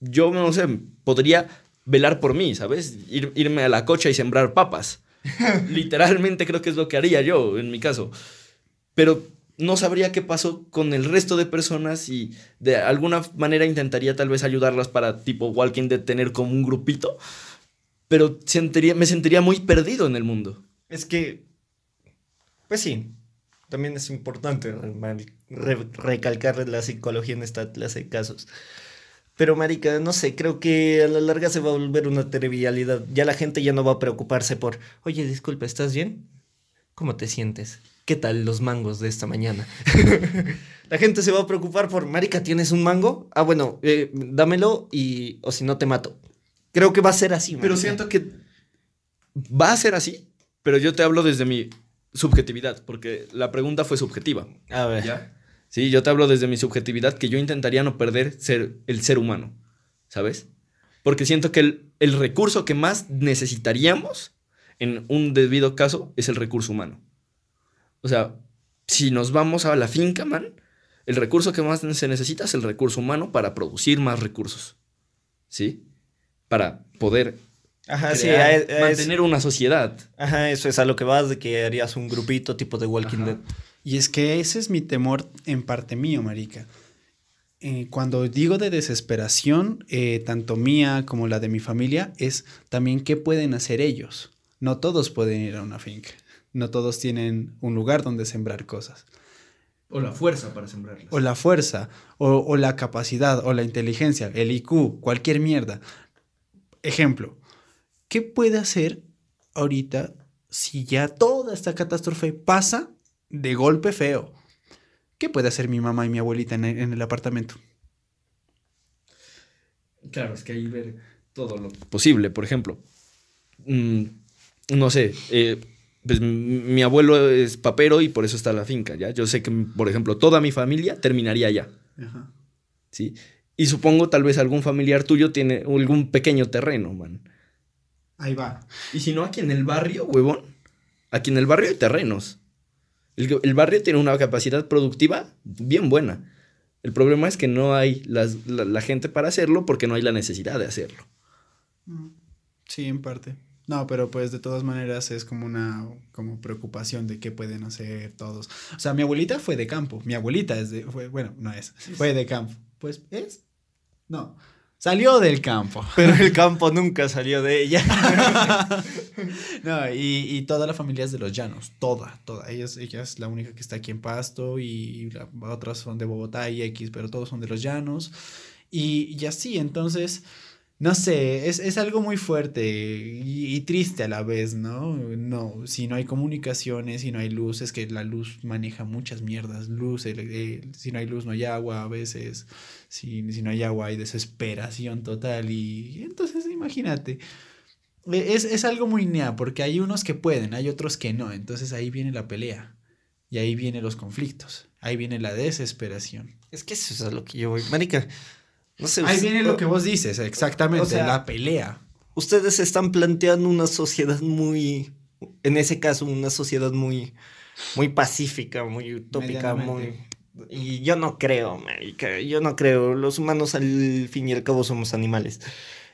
yo no sé, podría velar por mí, ¿sabes? Ir- irme a la cocha y sembrar papas. Literalmente creo que es lo que haría yo, en mi caso. Pero no sabría qué pasó con el resto de personas y de alguna manera intentaría tal vez ayudarlas para tipo Walking Dead tener como un grupito. Pero sentiría, me sentiría muy perdido en el mundo. Es que, pues sí, también es importante re- recalcar la psicología en esta clase de casos. Pero, marica, no sé, creo que a la larga se va a volver una trivialidad. Ya la gente ya no va a preocuparse por, oye, disculpa, ¿estás bien? ¿Cómo te sientes? ¿Qué tal los mangos de esta mañana? la gente se va a preocupar por, marica, ¿tienes un mango? Ah, bueno, eh, dámelo y, o si no, te mato. Creo que va a ser así. Pero marica. siento que va a ser así, pero yo te hablo desde mi subjetividad, porque la pregunta fue subjetiva. A ver. ¿Ya? Sí, yo te hablo desde mi subjetividad que yo intentaría no perder ser, el ser humano, ¿sabes? Porque siento que el, el recurso que más necesitaríamos en un debido caso es el recurso humano. O sea, si nos vamos a la finca, man, el recurso que más se necesita es el recurso humano para producir más recursos, ¿sí? Para poder Ajá, sí, crear, mantener una sociedad. Ajá, eso es a lo que vas, de que harías un grupito tipo de Walking Ajá. Dead. Y es que ese es mi temor en parte mío, marica. Eh, cuando digo de desesperación, eh, tanto mía como la de mi familia, es también qué pueden hacer ellos. No todos pueden ir a una finca. No todos tienen un lugar donde sembrar cosas. O la fuerza para sembrarlas. O la fuerza, o, o la capacidad, o la inteligencia, el IQ, cualquier mierda. Ejemplo, ¿qué puede hacer ahorita si ya toda esta catástrofe pasa de golpe feo? ¿Qué puede hacer mi mamá y mi abuelita en el, en el apartamento? Claro, es que ahí ver todo lo posible. Por ejemplo, mm, no sé, eh, pues, mi abuelo es papero y por eso está la finca, ¿ya? Yo sé que, por ejemplo, toda mi familia terminaría allá, ¿sí? Y supongo tal vez algún familiar tuyo tiene algún pequeño terreno, man. Ahí va. Y si no, aquí en el barrio, huevón, aquí en el barrio hay terrenos. El, el barrio tiene una capacidad productiva bien buena. El problema es que no hay las- la, la gente para hacerlo porque no hay la necesidad de hacerlo. Sí, en parte. No, pero pues de todas maneras es como una como preocupación de qué pueden hacer todos. O sea, mi abuelita fue de campo. Mi abuelita es de, fue, bueno, no es, fue de campo. Pues es, no, salió del campo. Pero el campo nunca salió de ella. No, y, y toda la familia es de los llanos, toda, toda. Ella es, ella es la única que está aquí en Pasto y la- otras son de Bogotá y X, pero todos son de los llanos. Y, y así, entonces, no sé, es, es algo muy fuerte y, triste a la vez, ¿no? No, si no hay comunicaciones, si no hay luz, es que la luz maneja muchas mierdas. Luz, si no hay luz no hay agua a veces, si, si no hay agua hay desesperación total y entonces imagínate. E, Es, es algo muy nea, porque hay unos que pueden, hay otros que no. Entonces ahí viene la pelea. Y ahí vienen los conflictos. Ahí viene la desesperación. es que eso es a lo que yo voy. Marica, no sé. Ahí viene lo que vos dices, exactamente, O sea, la pelea. Ustedes están planteando una sociedad muy. En ese caso, una sociedad muy. Muy pacífica, muy utópica, muy. Y yo no creo, marica. Yo no creo. Los humanos, al fin y al cabo, somos animales.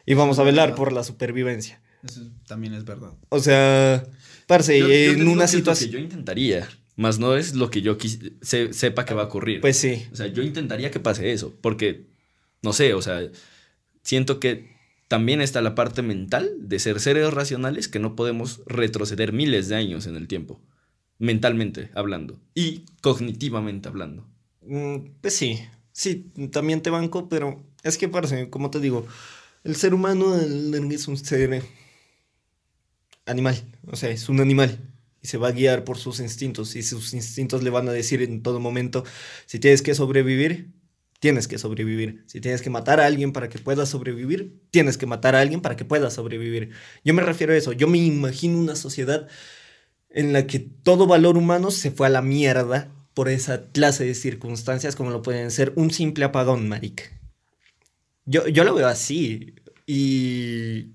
Y vamos a velar por la supervivencia. Eso también es verdad. O sea, parce, Yo- yo te en una lo que situación. yo intentaría, más no es lo que yo se- sepa que va a ocurrir. Pues sí. O sea, yo intentaría que pase eso, porque, no sé, o sea, siento que también está la parte mental de ser seres racionales que no podemos retroceder miles de años en el tiempo, mentalmente hablando y cognitivamente hablando. Mm, Pues sí, sí, también te banco, pero es que, parce, como te digo, el ser humano es un ser animal, o sea, es un animal y se va a guiar por sus instintos y sus instintos le van a decir en todo momento, si tienes que sobrevivir, tienes que sobrevivir, si tienes que matar a alguien para que puedas sobrevivir, tienes que matar a alguien para que puedas sobrevivir. Yo me refiero a eso, yo me imagino una sociedad en la que todo valor humano se fue a la mierda por esa clase de circunstancias como lo pueden ser un simple apagón, marica. Yo, yo lo veo así y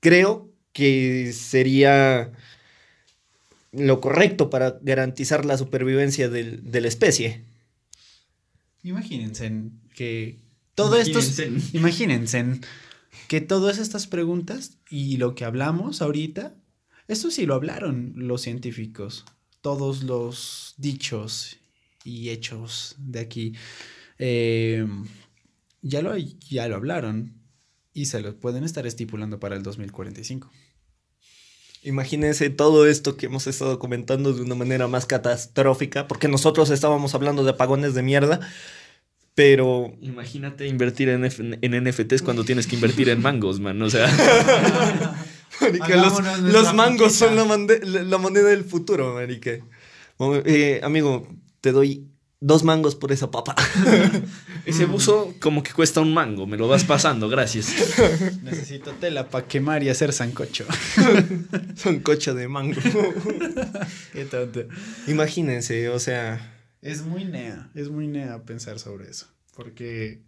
creo que sería lo correcto para garantizar la supervivencia de la especie. Imagínense que todo esto... Imagínense. Imagínense que todas estas preguntas y lo que hablamos ahorita, esto sí lo hablaron los científicos. Todos los dichos y hechos de aquí eh, ya, lo, ya lo hablaron y se lo pueden estar estipulando para el 2045. Imagínense todo esto que hemos estado comentando de una manera más catastrófica, porque nosotros estábamos hablando de apagones de mierda, pero Imagínate invertir en, F- en NFTs cuando tienes que invertir en mangos, man. O sea, Marica, los, mangos son la, moneda del futuro, marica. Eh, amigo, te doy dos mangos por esa papa. ese buzo como que cuesta un mango. Me lo vas pasando, gracias. Necesito tela para quemar y hacer sancocho. Son cocha de mango. Qué tonto. Imagínense, o sea, Es muy nea, es muy nea pensar sobre eso, porque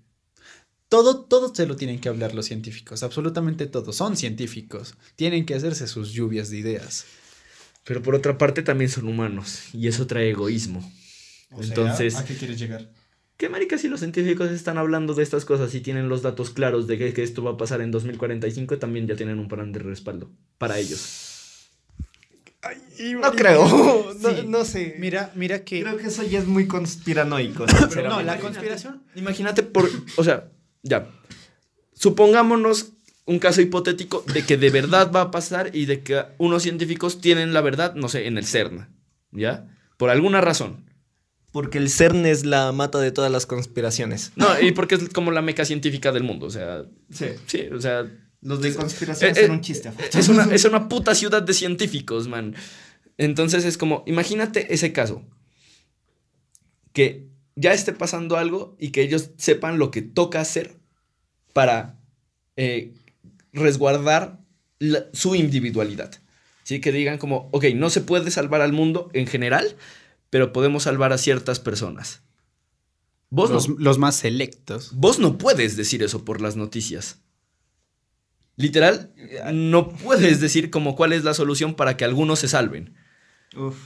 todo, todo se lo tienen que hablar los científicos, absolutamente todos, son científicos, tienen que hacerse sus lluvias de ideas. Pero por otra parte también son humanos. Y eso trae egoísmo. Entonces, qué quieres llegar? ¿qué marica si los científicos están hablando de estas cosas y tienen los datos claros de que, que esto va a pasar en 2045? También ya tienen un plan de respaldo para ellos. no creo, no, Sí. no sé. Mira, mira que... Creo que eso ya es muy conspiranoico. no, la conspiración... Imagínate por, o sea, ya. Supongámonos un caso hipotético de que de verdad va a pasar y de que unos científicos tienen la verdad, no sé, en el CERN, ¿ya? Por alguna razón. Porque el CERN es la mata de todas las conspiraciones. No, y porque es como la meca científica del mundo, o sea, Sí. sí, o sea, Los de conspiración Eh, eh, son un chiste. es una, es una puta ciudad de científicos, man. Entonces es como, imagínate ese caso. Que ya esté pasando algo y que ellos sepan lo que toca hacer para eh, resguardar la- su individualidad. ¿Sí? Que digan como, ok, no se puede salvar al mundo en general, pero podemos salvar a ciertas personas. Vos, Los, no, los más selectos. vos no puedes decir eso por las noticias. Literal, no puedes decir como cuál es la solución para que algunos se salven. Uf,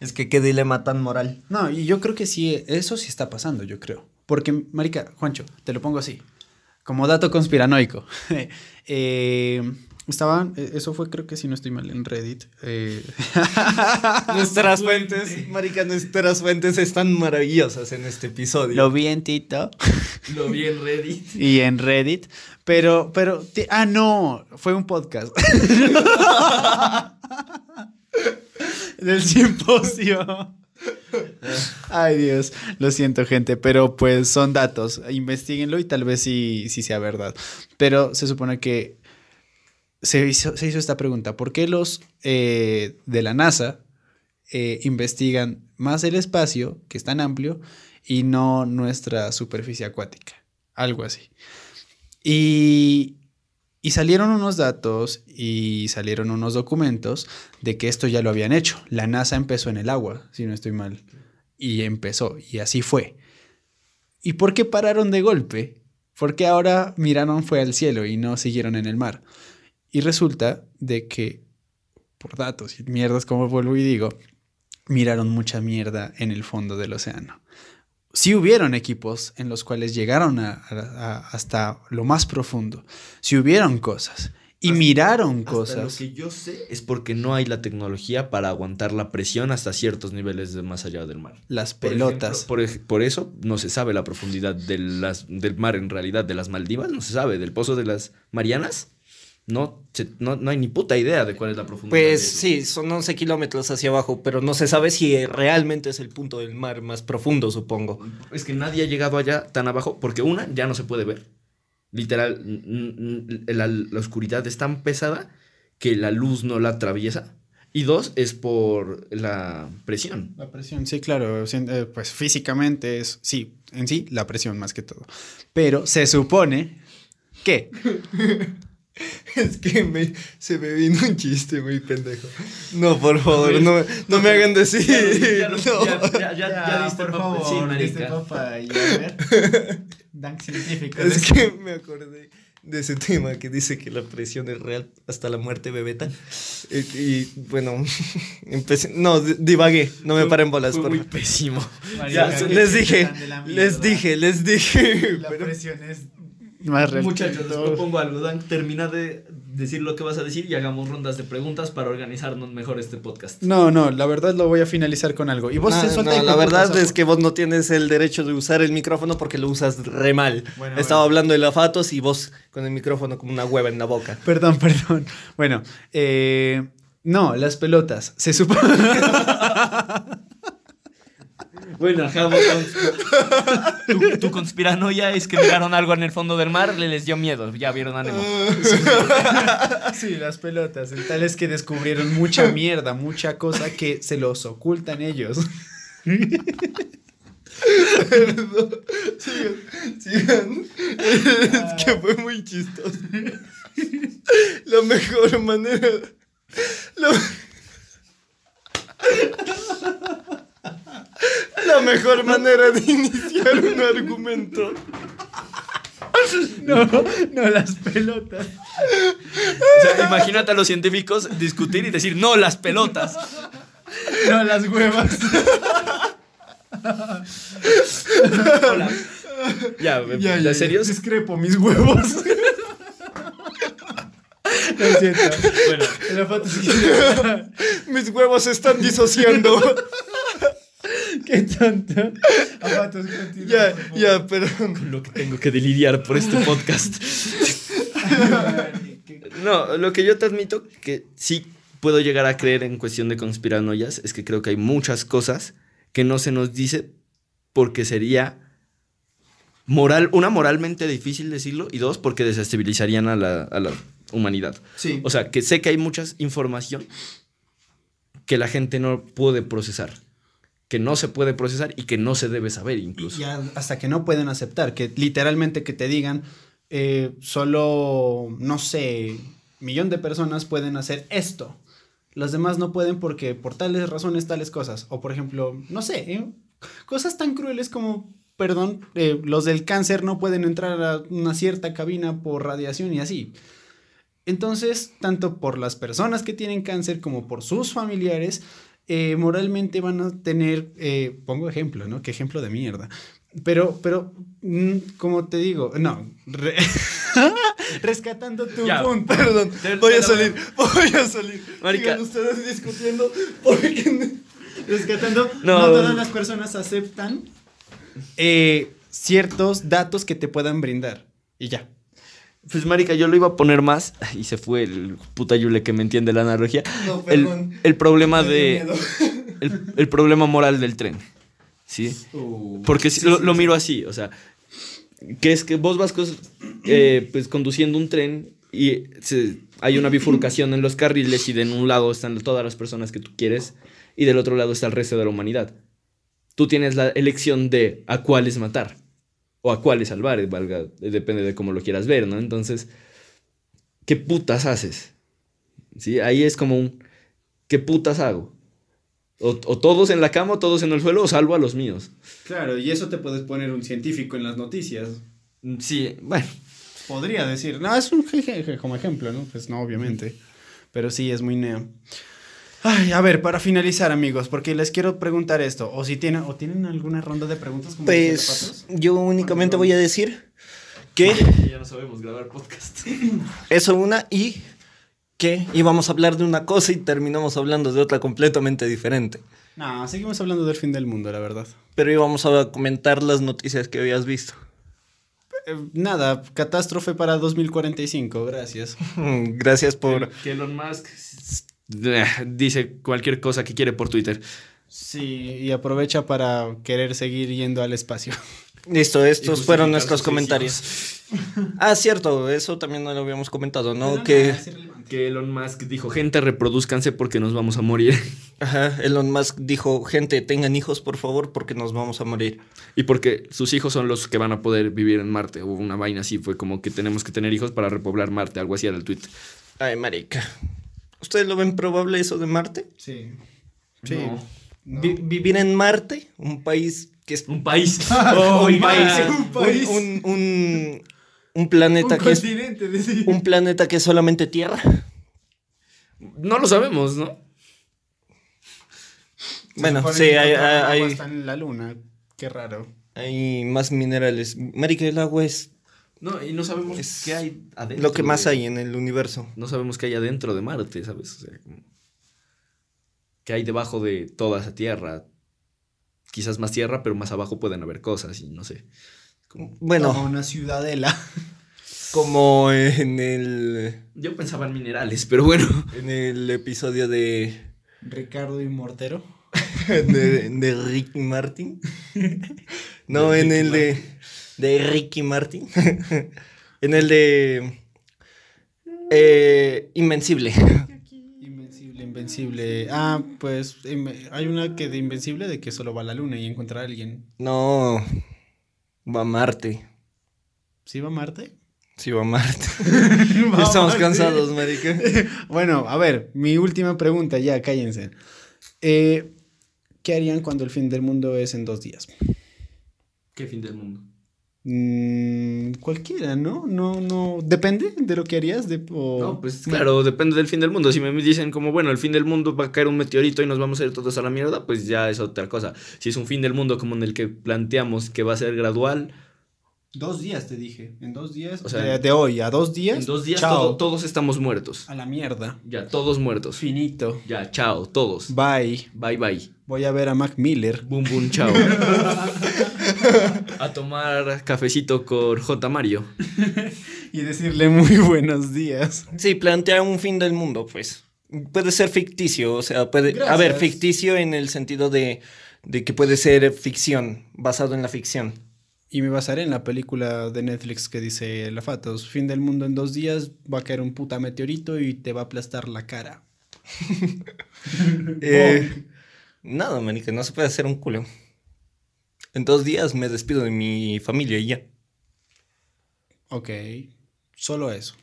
es que qué dilema tan moral. No, y yo creo que sí, eso sí está pasando, yo creo. Porque, marica, Juancho, te lo pongo así, como dato conspiranoico. eh, estaban, eh, eso fue creo que si no estoy mal en Reddit. eh, Nuestras fuentes, marica, nuestras fuentes están maravillosas en este episodio. lo vi en Tito Lo vi en Reddit. y en Reddit, pero, pero, ah, no, fue un podcast. Del simposio. Ay Dios, lo siento gente, pero pues son datos, investiguenlo y tal vez sí, sí sea verdad. Pero se supone que se hizo, se hizo esta pregunta, ¿por qué los eh, de la NASA eh, investigan más el espacio, que es tan amplio, y no nuestra superficie acuática? Algo así. Y, y salieron unos datos y salieron unos documentos de que esto ya lo habían hecho. La NASA empezó en el agua, si no estoy mal. Y empezó, y así fue. ¿Y por qué pararon de golpe? Porque ahora miraron fue al cielo y no siguieron en el mar. Y resulta de que, por datos y mierdas, como vuelvo y digo, miraron mucha mierda en el fondo del océano. Sí hubieron equipos en los cuales llegaron a- a- a- hasta lo más profundo. Sí hubieron cosas. Y miraron Hasta cosas. lo que yo sé es porque no hay la tecnología para aguantar la presión hasta ciertos niveles de más allá del mar. Las Por pelotas. ejemplo, por, por eso no se sabe la profundidad de las, del mar en realidad, de las Maldivas, no se sabe. Del pozo de las Marianas, no, no, no hay ni puta idea de cuál es la profundidad. Pues sí, son 11 kilómetros hacia abajo, pero no se sabe si realmente es el punto del mar más profundo, supongo. Es que nadie ha llegado allá tan abajo porque una, ya no se puede ver. Literal, la, la oscuridad es tan pesada que la luz no la atraviesa. Y dos, es por la presión. La presión, sí, claro. eh, Pues físicamente es, sí, en sí, la presión más que todo. Pero se supone que Es que me- se me vino un chiste muy pendejo. No, por favor, no, no me hagan decir. Ya, lo- no. ya- ya- ya- ya diste el papel. Sí, marica. Dan científico. Es que me acordé de ese tema que dice que la presión es real hasta la muerte, bebeta. Y, y, bueno, empecé, no, divagué, no me paren bolas. Fue por muy favor. pésimo. Ya, les dije, les dije, les dije. La pero- presión es más real. Muchachos, les propongo algo. Dan, termina de decir lo que vas a decir y hagamos rondas de preguntas para organizarnos mejor este podcast. No, no, la verdad lo voy a finalizar con algo. Y vos No, te no, la verdad es que vos no tienes el derecho de usar el micrófono porque lo usas re mal. Bueno, Estaba bueno. hablando de la Fatos y vos con el micrófono como una hueva en la boca. Perdón, perdón. Bueno, eh, no, las pelotas. Se supone. Bueno, ajá, vos cons- tu, tu conspiranoia es que miraron algo en el fondo del mar, le les dio miedo. Ya vieron a Nemo. sí, las pelotas. El tal es que descubrieron mucha mierda, mucha cosa que se los ocultan ellos. Sigan. Es que fue muy chistoso. La mejor manera. La, la mejor manera de iniciar un argumento. No, no, las pelotas. O sea, imagínate a los científicos discutir y decir, no, las pelotas. No, las huevas. Hola. Ya, ¿de serios? Discrepo mis huevos. Lo siento. Bueno, La foto Mis huevos se están disociando. Qué tonto. A patos, continúa, ya, ya, perdón. lo que tengo que lidiar por este podcast. No, lo que yo te admito que sí puedo llegar a creer en cuestión de conspiranoias es que creo que hay muchas cosas que no se nos dice porque sería moral, una moralmente difícil decirlo y dos porque desestabilizarían a la, a la humanidad. Sí. O sea, que sé que hay mucha información que la gente no puede procesar, que no se puede procesar y que no se debe saber incluso. Hasta que no pueden aceptar, que literalmente que te digan, eh, solo, no sé, millón de personas pueden hacer esto. Las demás no pueden porque por tales razones, tales cosas. O por ejemplo, no sé, ¿eh? cosas tan crueles como, perdón, eh, los del cáncer no pueden entrar a una cierta cabina por radiación y así. Entonces, tanto por las personas que tienen cáncer como por sus familiares, eh, moralmente van a tener, eh, pongo ejemplo, ¿no? Qué ejemplo de mierda. Pero, pero, mm, como te digo, no, re- rescatando tu Ya. punto. Perdón, voy a salir, voy a salir. Marica. Sigan ustedes discutiendo porque Rescatando, No. no, todas las personas aceptan eh, ciertos datos que te puedan brindar. Y ya. Pues, marica, yo lo iba a poner más y se fue el puta Yule que me entiende la analogía. No, el, perdón. el problema Me dio de... El, el problema moral del tren. ¿Sí? Porque si- lo, lo miro así, o sea, que es que vos vas eh, pues, conduciendo un tren y se- hay una bifurcación en los carriles y de un lado están todas las personas que tú quieres y del otro lado está el resto de la humanidad. Tú tienes la elección de a cuáles matar o a cuáles salvar, valga, depende de cómo lo quieras ver, ¿no? Entonces, ¿qué putas haces? ¿Sí? Ahí es como un, ¿qué putas hago? O, o todos en la cama o todos en el suelo o salvo a los míos. Claro, y eso te puedes poner un científico en las noticias. Sí, bueno. Podría decir, no, es un jeje como ejemplo, ¿no? Pues no, obviamente. Pero sí, es muy neo. Ay, a ver, para finalizar, amigos, porque les quiero preguntar esto. O si tienen, o tienen alguna ronda de preguntas como Pues yo únicamente voy a decir que Ya no sabemos grabar podcast. eso una y que íbamos a hablar de una cosa y terminamos hablando de otra completamente diferente. No, seguimos hablando del fin del mundo, la verdad. Pero íbamos a comentar las noticias que habías visto. Eh, nada, catástrofe para 2045, gracias. Gracias por... Que Elon Musk dice cualquier cosa que quiere por Twitter. Sí, y aprovecha para querer seguir yendo al espacio. Listo, estos fueron nuestros comentarios. Ah, cierto, eso también no lo habíamos comentado, ¿no? Que Elon Musk dijo, gente, reproduzcanse porque nos vamos a morir. ajá, Elon Musk dijo, gente, tengan hijos por favor porque nos vamos a morir. Y porque sus hijos son los que van a poder vivir en Marte. O una vaina así, fue como que tenemos que tener hijos para repoblar Marte, algo así era el tweet. Ay, marica. ¿Ustedes lo ven probable eso de Marte? Sí. Sí. Vi- vivir en Marte, un país que es Un país. un Oiga. país, un país. un, un- un- Un planeta que es un planeta que es solamente Tierra. No lo sabemos, ¿no? Se Bueno, sí, que hay, hay- agua hay- hasta en la luna. Qué raro. hay más minerales. Marica, el agua es No, y no sabemos Es qué hay adentro. lo que más de- hay en el universo. No sabemos qué hay adentro de Marte, ¿sabes? O sea, como- qué hay debajo de toda esa tierra. Quizás más tierra, pero más abajo pueden haber cosas y no sé. Como- Bueno, Como una ciudadela. como en el Yo pensaba en minerales, pero bueno. en el episodio de Ricardo y Mortero. de, de Ricky Martin. No, en el de, de Ricky Martin. en el de eh, Invencible. Invencible, invencible. Ah, pues inve- hay una que de invencible de que solo va a la luna y encuentra a alguien. No, va a Marte. ¿Sí va a Marte? Sí, va a Marte. Va Estamos Marte. cansados, marica. Bueno, a ver, mi última pregunta, ya, cállense. Eh, ¿Qué harían cuando el fin del mundo es en dos días? ¿Qué fin del mundo? Mm, cualquiera, ¿no? No, no. Depende de lo que harías. De, o- No, pues claro, depende del fin del mundo. Si me dicen como, bueno, el fin del mundo va a caer un meteorito y nos vamos a ir todos a la mierda, pues ya es otra cosa. Si es un fin del mundo como en el que planteamos que va a ser gradual, Dos días te dije. En dos días. O sea, de, de hoy a dos días. en dos días Chao. todo- todos estamos muertos. A la mierda. Ya, todos muertos. Finito. Ya, chao, todos. Bye. Bye, bye. Voy a ver a Mac Miller. Boom, boom, chao. a tomar cafecito con J. Mario. Y decirle muy buenos días. Sí, plantea un fin del mundo, pues. Puede ser ficticio, o sea, puede... A ver, Gracias. ficticio en el sentido de, de que puede ser ficción, basado en la ficción. Y me basaré en la película de Netflix que dice La Fatos. Fin del mundo en dos días. Va a caer un puta meteorito y te va a aplastar la cara. Eh, nada, manica, no se puede hacer un culo. En dos días me despido de mi familia y ya. Ok. Solo eso.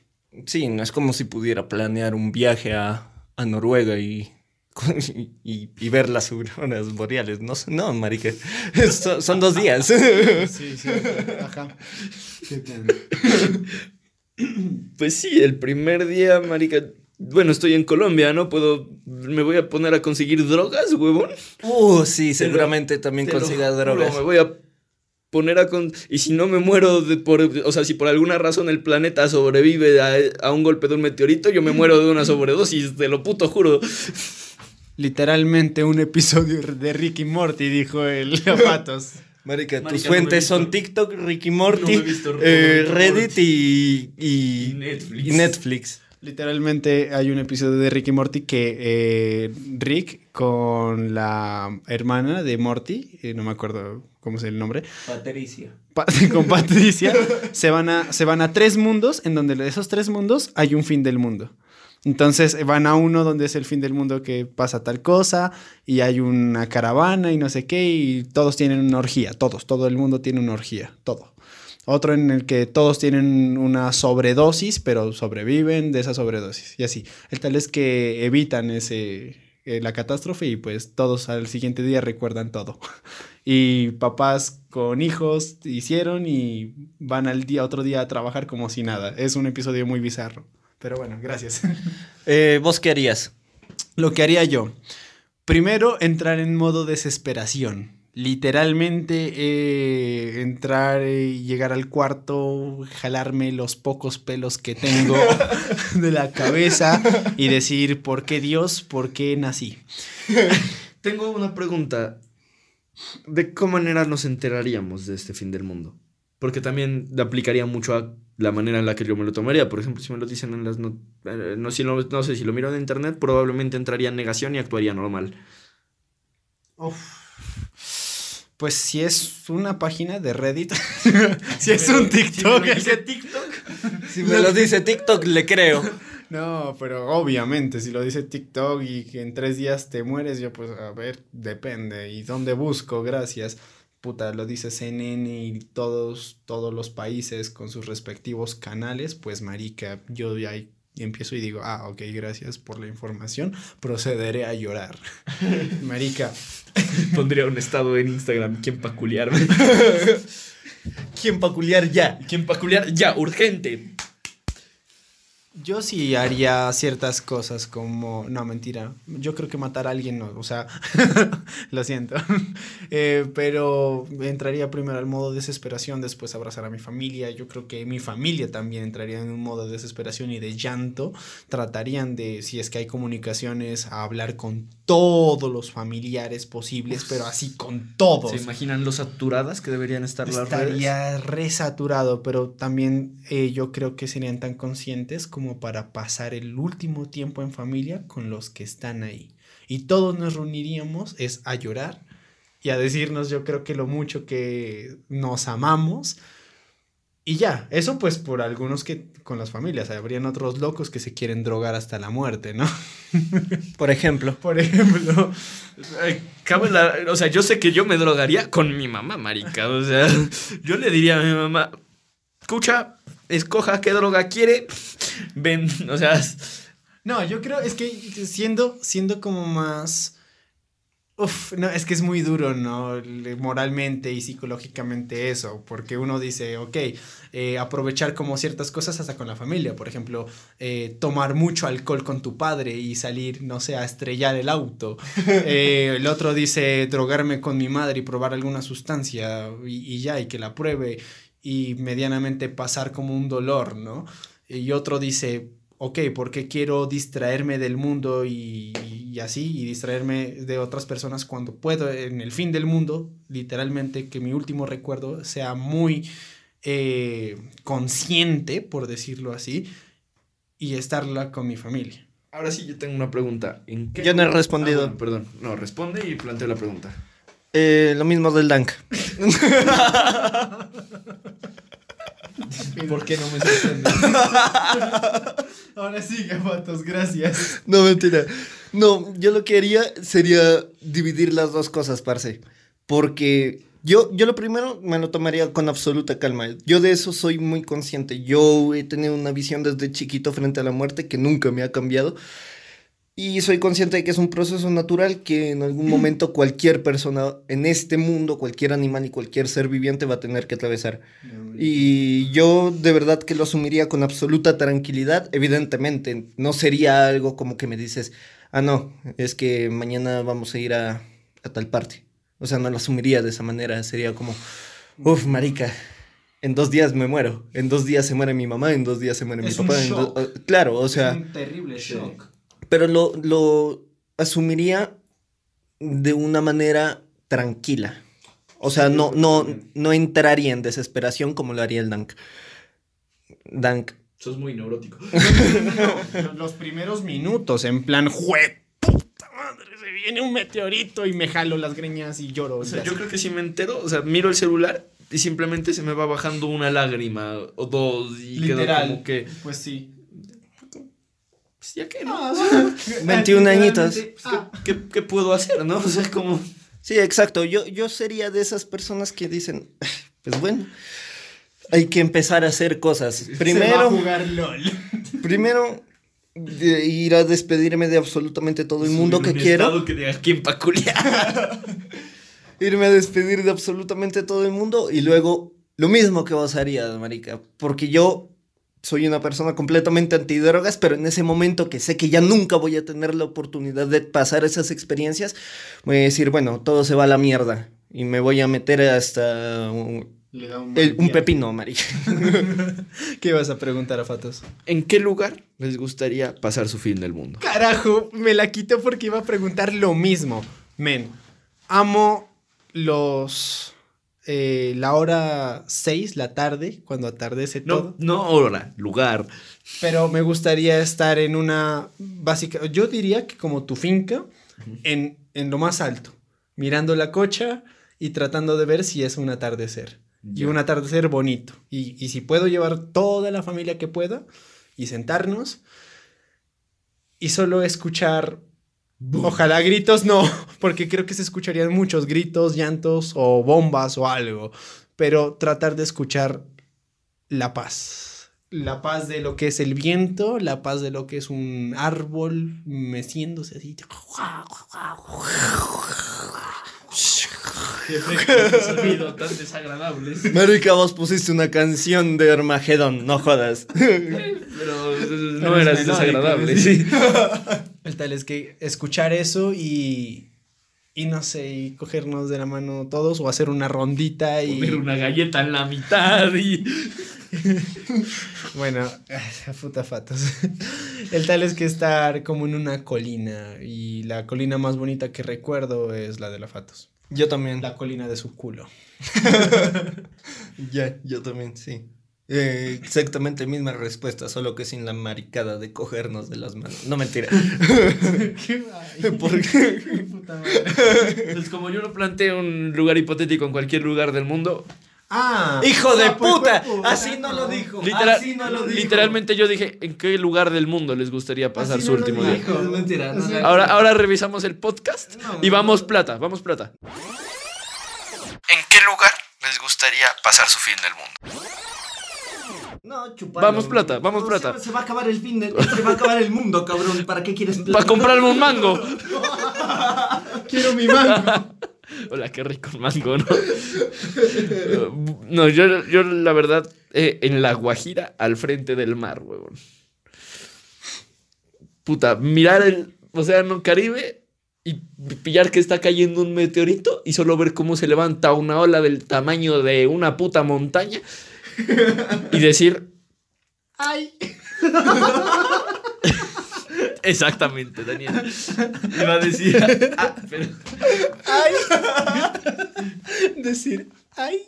Sí, no es como si pudiera planear un viaje a, a Noruega y, y, y ver las auroras boreales. No, no marica. Son, son dos días. Sí, sí. Ajá. Qué. Pues sí, el primer día, marica. Bueno, estoy en Colombia, ¿no? Puedo. Me voy a poner a conseguir drogas, huevón. Uh, sí, seguramente también consiga juro, drogas. Me voy a poner a con... Y si no me muero de por... O sea, si por alguna razón el planeta sobrevive a, a un golpe de un meteorito, yo me muero de una sobredosis, te lo puto juro. Literalmente un episodio de Ricky Morty, dijo el Zapatos. Marica, Marica, tus no fuentes son TikTok, Ricky Morty, no me he visto eh, Ricky Reddit Morty. y, y, Y Netflix. y Netflix. Literalmente hay un episodio de Ricky Morty que eh, Rick con la hermana de Morty, eh, no me acuerdo cómo es el nombre, Patricia. Pa- con Patricia, se van, a, se van a tres mundos, en donde de esos tres mundos hay un fin del mundo. Entonces eh, van a uno donde es el fin del mundo que pasa tal cosa y hay una caravana y no sé qué y todos tienen una orgía, todos, todo el mundo tiene una orgía, todo. Otro en el que todos tienen una sobredosis, pero sobreviven de esa sobredosis y así. El tal es que evitan ese, eh, la catástrofe y pues todos al siguiente día recuerdan todo. Y papás con hijos hicieron y van al día, otro día a trabajar como si nada. Es un episodio muy bizarro. Pero bueno, gracias. Eh, ¿Vos qué harías? Lo que haría yo. Primero, entrar en modo desesperación. Literalmente eh, entrar y llegar al cuarto, jalarme los pocos pelos que tengo de la cabeza y decir, ¿por qué Dios? ¿Por qué nací? Tengo una pregunta. ¿De qué manera nos enteraríamos de este fin del mundo? Porque también le aplicaría mucho a la manera en la que yo me lo tomaría. Por ejemplo, si me lo dicen en las... No, eh, no, si lo- no sé, si lo miro en internet, probablemente entraría en negación y actuaría normal. Pues si es una página de Reddit, si es un TikTok, el que- TikTok? Si me lo dice TikTok, le creo. No, pero obviamente, si lo dice TikTok y que en tres días te mueres, yo pues, a ver, depende. ¿Y dónde busco? Gracias. Puta, lo dice CNN y todos, todos los países con sus respectivos canales, pues marica, yo ya ahí empiezo y digo, ah, ok, gracias por la información, procederé a llorar. marica, Pondría un estado en Instagram, ¿quién peculiarme? ¿Quién peculiar ya? ¿Quién peculiar? Ya, urgente. Yo sí haría ciertas cosas como, no, mentira, yo creo que matar a alguien no, o sea, lo siento, Eh, pero entraría primero al modo desesperación, después abrazar a mi familia, yo creo que mi familia también entraría en un modo de desesperación y de llanto, tratarían de, si es que hay comunicaciones, a hablar con todos los familiares posibles, pero así con todos. ¿Se imaginan lo saturadas que deberían estar las redes? Estaría resaturado, pero también eh, yo creo que serían tan conscientes como para pasar el último tiempo en familia con los que están ahí. Y todos nos reuniríamos es a llorar y a decirnos yo creo que lo mucho que nos amamos. Y ya, eso pues por algunos que con las familias, habrían otros locos que se quieren drogar hasta la muerte, ¿no? Por ejemplo. Por ejemplo, cabe la- o sea, yo sé que yo me drogaría con mi mamá, marica. O sea, yo le diría a mi mamá, escucha, escoja qué droga quiere, ven, o sea, No, yo creo, es que siendo, siendo como más... Uf, no, es que es muy duro, ¿no? Moralmente y psicológicamente eso, porque uno dice, ok, eh, aprovechar como ciertas cosas hasta con la familia, por ejemplo, eh, tomar mucho alcohol con tu padre y salir, no sé, a estrellar el auto. Eh, el otro dice, drogarme con mi madre y probar alguna sustancia y, y ya, y que la pruebe y medianamente pasar como un dolor, ¿no? Y otro dice, ok, porque quiero distraerme del mundo y, y así, y distraerme de otras personas cuando puedo en el fin del mundo, literalmente que mi último recuerdo sea muy eh, consciente, por decirlo así, y estarla con mi familia. ahora sí yo tengo una pregunta. ¿En qué Yo no he respondido. Ah, bueno, perdón, no, responde y planteo la pregunta. Eh, lo mismo del Dank. ¿Por qué no me sorprende? Ahora sí, gafatos, gracias. No, mentira. No, yo lo que haría sería dividir las dos cosas, parce. Porque yo, yo lo primero me lo tomaría con absoluta calma. Yo de eso soy muy consciente. Yo he tenido una visión desde chiquito frente a la muerte que nunca me ha cambiado. Y soy consciente de que es un proceso natural que en algún momento cualquier persona en este mundo, cualquier animal y cualquier ser viviente va a tener que atravesar. Y yo de verdad que lo asumiría con absoluta tranquilidad. Evidentemente, no sería algo como que me dices, ah, no, es que mañana vamos a ir a, a tal parte. O sea, no lo asumiría de esa manera. Sería como, uff, marica. En dos días me muero. En dos días se muere mi mamá. En dos días se muere Es mi papá. shock. claro, o sea. un terrible shock. Pero lo, lo asumiría de una manera tranquila. O sea, no, no, no entraría en desesperación como lo haría el Dank. Dank. Sos muy neurótico. Los primeros minutos, en plan, ¡jue! ¡Puta madre! Se viene un meteorito y me jalo las greñas y lloro. O sea, yo así. creo que si me entero, o sea, miro el celular y simplemente se me va bajando una lágrima o dos y quedo Literal. como que, Pues sí. Ya que no, 21 añitos. Literalmente, Pues, ¿qué, qué- qué puedo hacer, no? O sea, es como... Sí, exacto. Yo, yo sería de esas personas que dicen, pues bueno, hay que empezar a hacer cosas. Se va a Primero, jugar LOL. primero de ir a despedirme de absolutamente todo el mundo que quiero. que diga, ¿quién peculiar? irme a despedir de absolutamente todo el mundo y luego lo mismo que vos harías, marica, porque yo soy una persona completamente antidrogas, pero en ese momento que sé que ya nunca voy a tener la oportunidad de pasar esas experiencias, voy a decir, bueno, todo se va a la mierda y me voy a meter hasta un, Le da un, el- pepino, marica. ¿Qué vas a preguntar a Fatos? ¿En qué lugar les gustaría pasar su fin del mundo? Carajo, me la quito porque iba a preguntar lo mismo. Men, amo los... eh, la hora 6, la tarde, cuando atardece todo. No, no hora, lugar. Pero me gustaría estar en una básica, yo diría que como tu finca, en, en lo más alto, mirando la cocha y tratando de ver si es un atardecer. Y un atardecer bonito. Y, y si puedo llevar toda la familia que pueda y sentarnos y solo escuchar, ojalá gritos no, porque creo que se escucharían muchos gritos, llantos o bombas o algo, pero tratar de escuchar la paz. La paz de lo que es el viento, la paz de lo que es un árbol meciéndose así. de sonido tan desagradables. Marica, vos pusiste una canción de Armagedón, no jodas. Pero no es era melódico, desagradable, sí. El tal es que escuchar eso y. Y no sé, y cogernos de la mano todos o hacer una rondita y. Poner una galleta en la mitad y. Bueno, ay, puta fatos. El tal es que estar como en una colina y la colina más bonita que recuerdo es la de la Fatos. Yo también. La colina de su culo. Ya, yo también, sí. Eh, exactamente misma respuesta, solo que sin la maricada de cogernos de las manos. No mentira. ¿Por qué? Pues como yo lo planteo un lugar hipotético en cualquier lugar del mundo, Ah, ¡Hijo de ah, pues, puta! fue puta, Así no lo dijo. literal- Así no lo dijo. literalmente yo dije, ¿en qué lugar del mundo les gustaría pasar Así su no lo último dijo. día? Es mentira. no, no. Ahora, ahora revisamos el podcast y vamos plata, vamos plata. ¿En qué lugar les gustaría pasar su fin del mundo? No, chupalo. Vamos plata, vamos No, plata. Se, se va a acabar el fin, de- se va a acabar el mundo, cabrón. ¿Para qué quieres plata? Para comprarme un mango. Quiero mi mango. Hola, qué rico el mango, ¿no? no, yo, yo la verdad, eh, en la Guajira, al frente del mar, huevón. Puta, mirar el océano Caribe y pillar que está cayendo un meteorito y solo ver cómo se levanta una ola del tamaño de una puta montaña y decir... Ay. Exactamente, Daniel. Iba a decir... ah, pero- Decir, ay.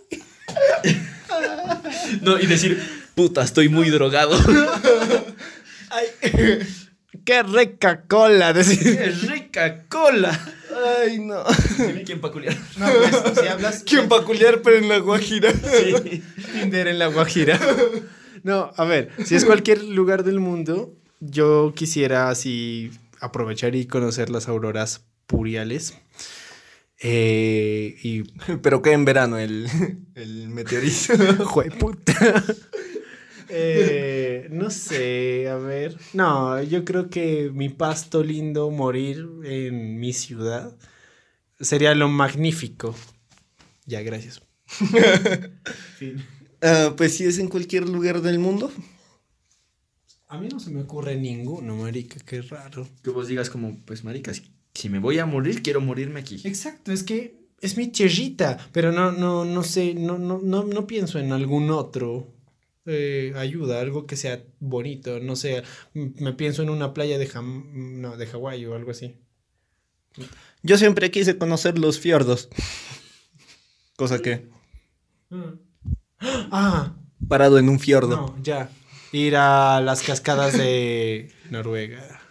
no, y decir, puta, estoy muy drogado. Qué rica cola. Decir. ¡Qué rica cola! Ay, no. ¿Quién peculiar? No, pues, si hablas. ¿Quién peculiar, pero en la Guajira? Sí. Tinder en la Guajira. No, a ver, si es cualquier lugar del mundo, yo quisiera así aprovechar y conocer las auroras puriales. Eh, y. Pero que en verano el, el meteorito. Jueputa. Eh, no sé, a ver. No, yo creo que mi pasto lindo morir en mi ciudad sería lo magnífico. Ya, gracias. Fin. Ah, pues si es en cualquier lugar del mundo. A mí no se me ocurre ninguno, marica, qué raro. Que vos digas como, pues marica, si, si me voy a morir, quiero morirme aquí. Exacto, es que es mi tierrita, pero no, no, no sé, no, no, no, no pienso en algún otro. Eh, ayuda, algo que sea bonito, no sé, me pienso en una playa de Jam no, de Hawái o algo así. Yo siempre quise conocer los fiordos. Cosa que. Ah, Parado en un fiordo. no, ya. Ir a las cascadas de Noruega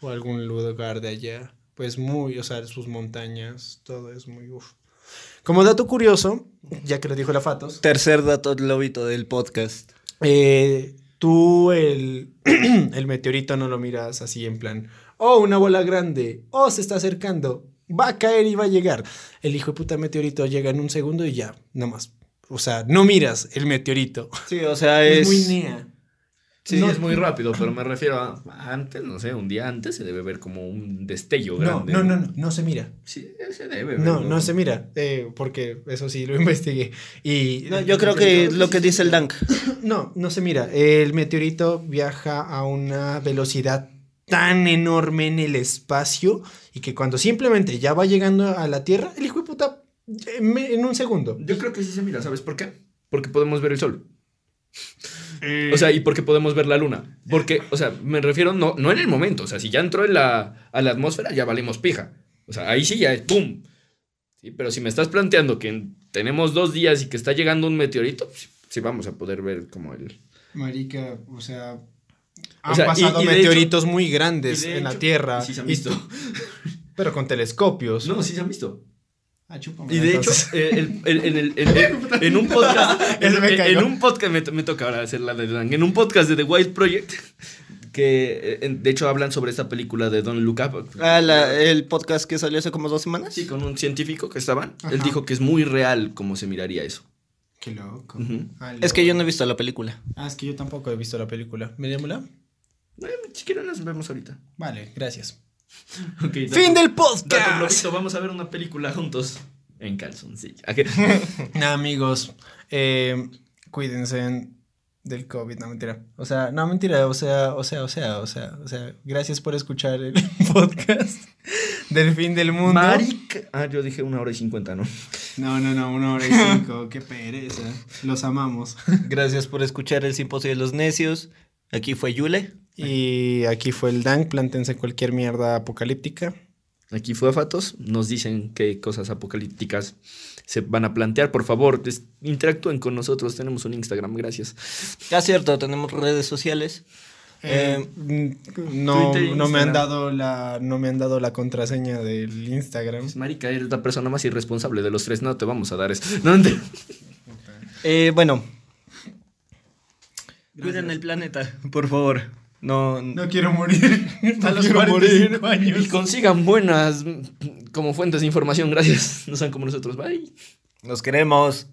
o algún lugar de allá. Pues muy, o sea, sus montañas, todo es muy uf. Como dato curioso, ya que lo dijo la Fatos, Tercer dato lobito del podcast. Eh, tú el, el meteorito no lo miras así en plan, oh, una bola grande, oh, se está acercando, va a caer y va a llegar. El hijo de puta meteorito llega en un segundo y ya, nada más. O sea, no miras el meteorito. Sí, o sea, Es, es. muy nea. Sí, No- es muy rápido, pero me refiero a antes, no sé, un día antes se debe ver como un destello No, grande. no, no, no, no se mira. Sí, se debe ver. No, no se mira, eh, porque eso sí lo investigué. Y No, yo creo que lo que dice el Dank. No, no se mira. El meteorito viaja a una velocidad tan enorme en el espacio y que cuando simplemente ya va llegando a la Tierra, el hijo de puta en, en un segundo. Yo creo que sí se mira, ¿sabes por qué? Porque podemos ver el sol. O sea, y porque podemos ver la luna. Porque, o sea, me refiero no, no en el momento. O sea, si ya entró en la, a la atmósfera, ya valimos pija. O sea, ahí sí ya es ¡pum! Sí, pero si me estás planteando que en- tenemos dos días y que está llegando un meteorito, sí, sí vamos a poder ver como el... Marica, o sea, han O sea, y- pasado y de meteoritos muy grandes y de en la hecho- Tierra. y sí se han y- visto. pero con telescopios. No, sí se han visto. Ah, chúpame, Y de hecho, entonces. eh, el- el- en, el- un podcast, en, un podcast, me, me toca ahora hacer la de Dan, en un podcast de The Wild Project, que eh, en- de hecho hablan sobre esta película de Look Up. Ah, la- el podcast que salió hace como dos semanas. Sí, con un científico que estaban. Él dijo que es muy real cómo se miraría eso. Qué loco. Ah, Es que yo no he visto la película. Ah, es que yo tampoco he visto la película. Mirémosla. Eh, si quieren las vemos ahorita. Vale, gracias. Dato- ¡Fin del podcast! vamos a ver una película juntos. En calzoncillo. Amigos, eh, cuídense del COVID, no mentira. O sea, no mentira, o sea, o sea, o sea, o sea, o sea, gracias por escuchar el podcast del fin del mundo. Marica. Ah, yo dije una hora y cincuenta, ¿no? No, no, no, una hora y cinco, qué pereza. Los amamos. Gracias por escuchar el Simposio de los Necios. Aquí fue Yule. Y aquí fue el Dank, plántense cualquier mierda apocalíptica. Aquí fue Fatos. Nos dicen qué cosas apocalípticas se van a plantear. Por favor, interactúen con nosotros. Tenemos un Instagram, gracias. Ya cierto, tenemos redes sociales. Eh, mm, no, e no me han dado la, no me han dado la contraseña del Instagram. Pues, Marica, eres la persona más irresponsable de los tres. No te vamos a dar eso. No, Eh, bueno. Cuiden el planeta, por favor. No, No quiero morir a los quiero 45 años. Y consigan buenas como fuentes de información. Gracias. No sean como nosotros. Bye. nos queremos.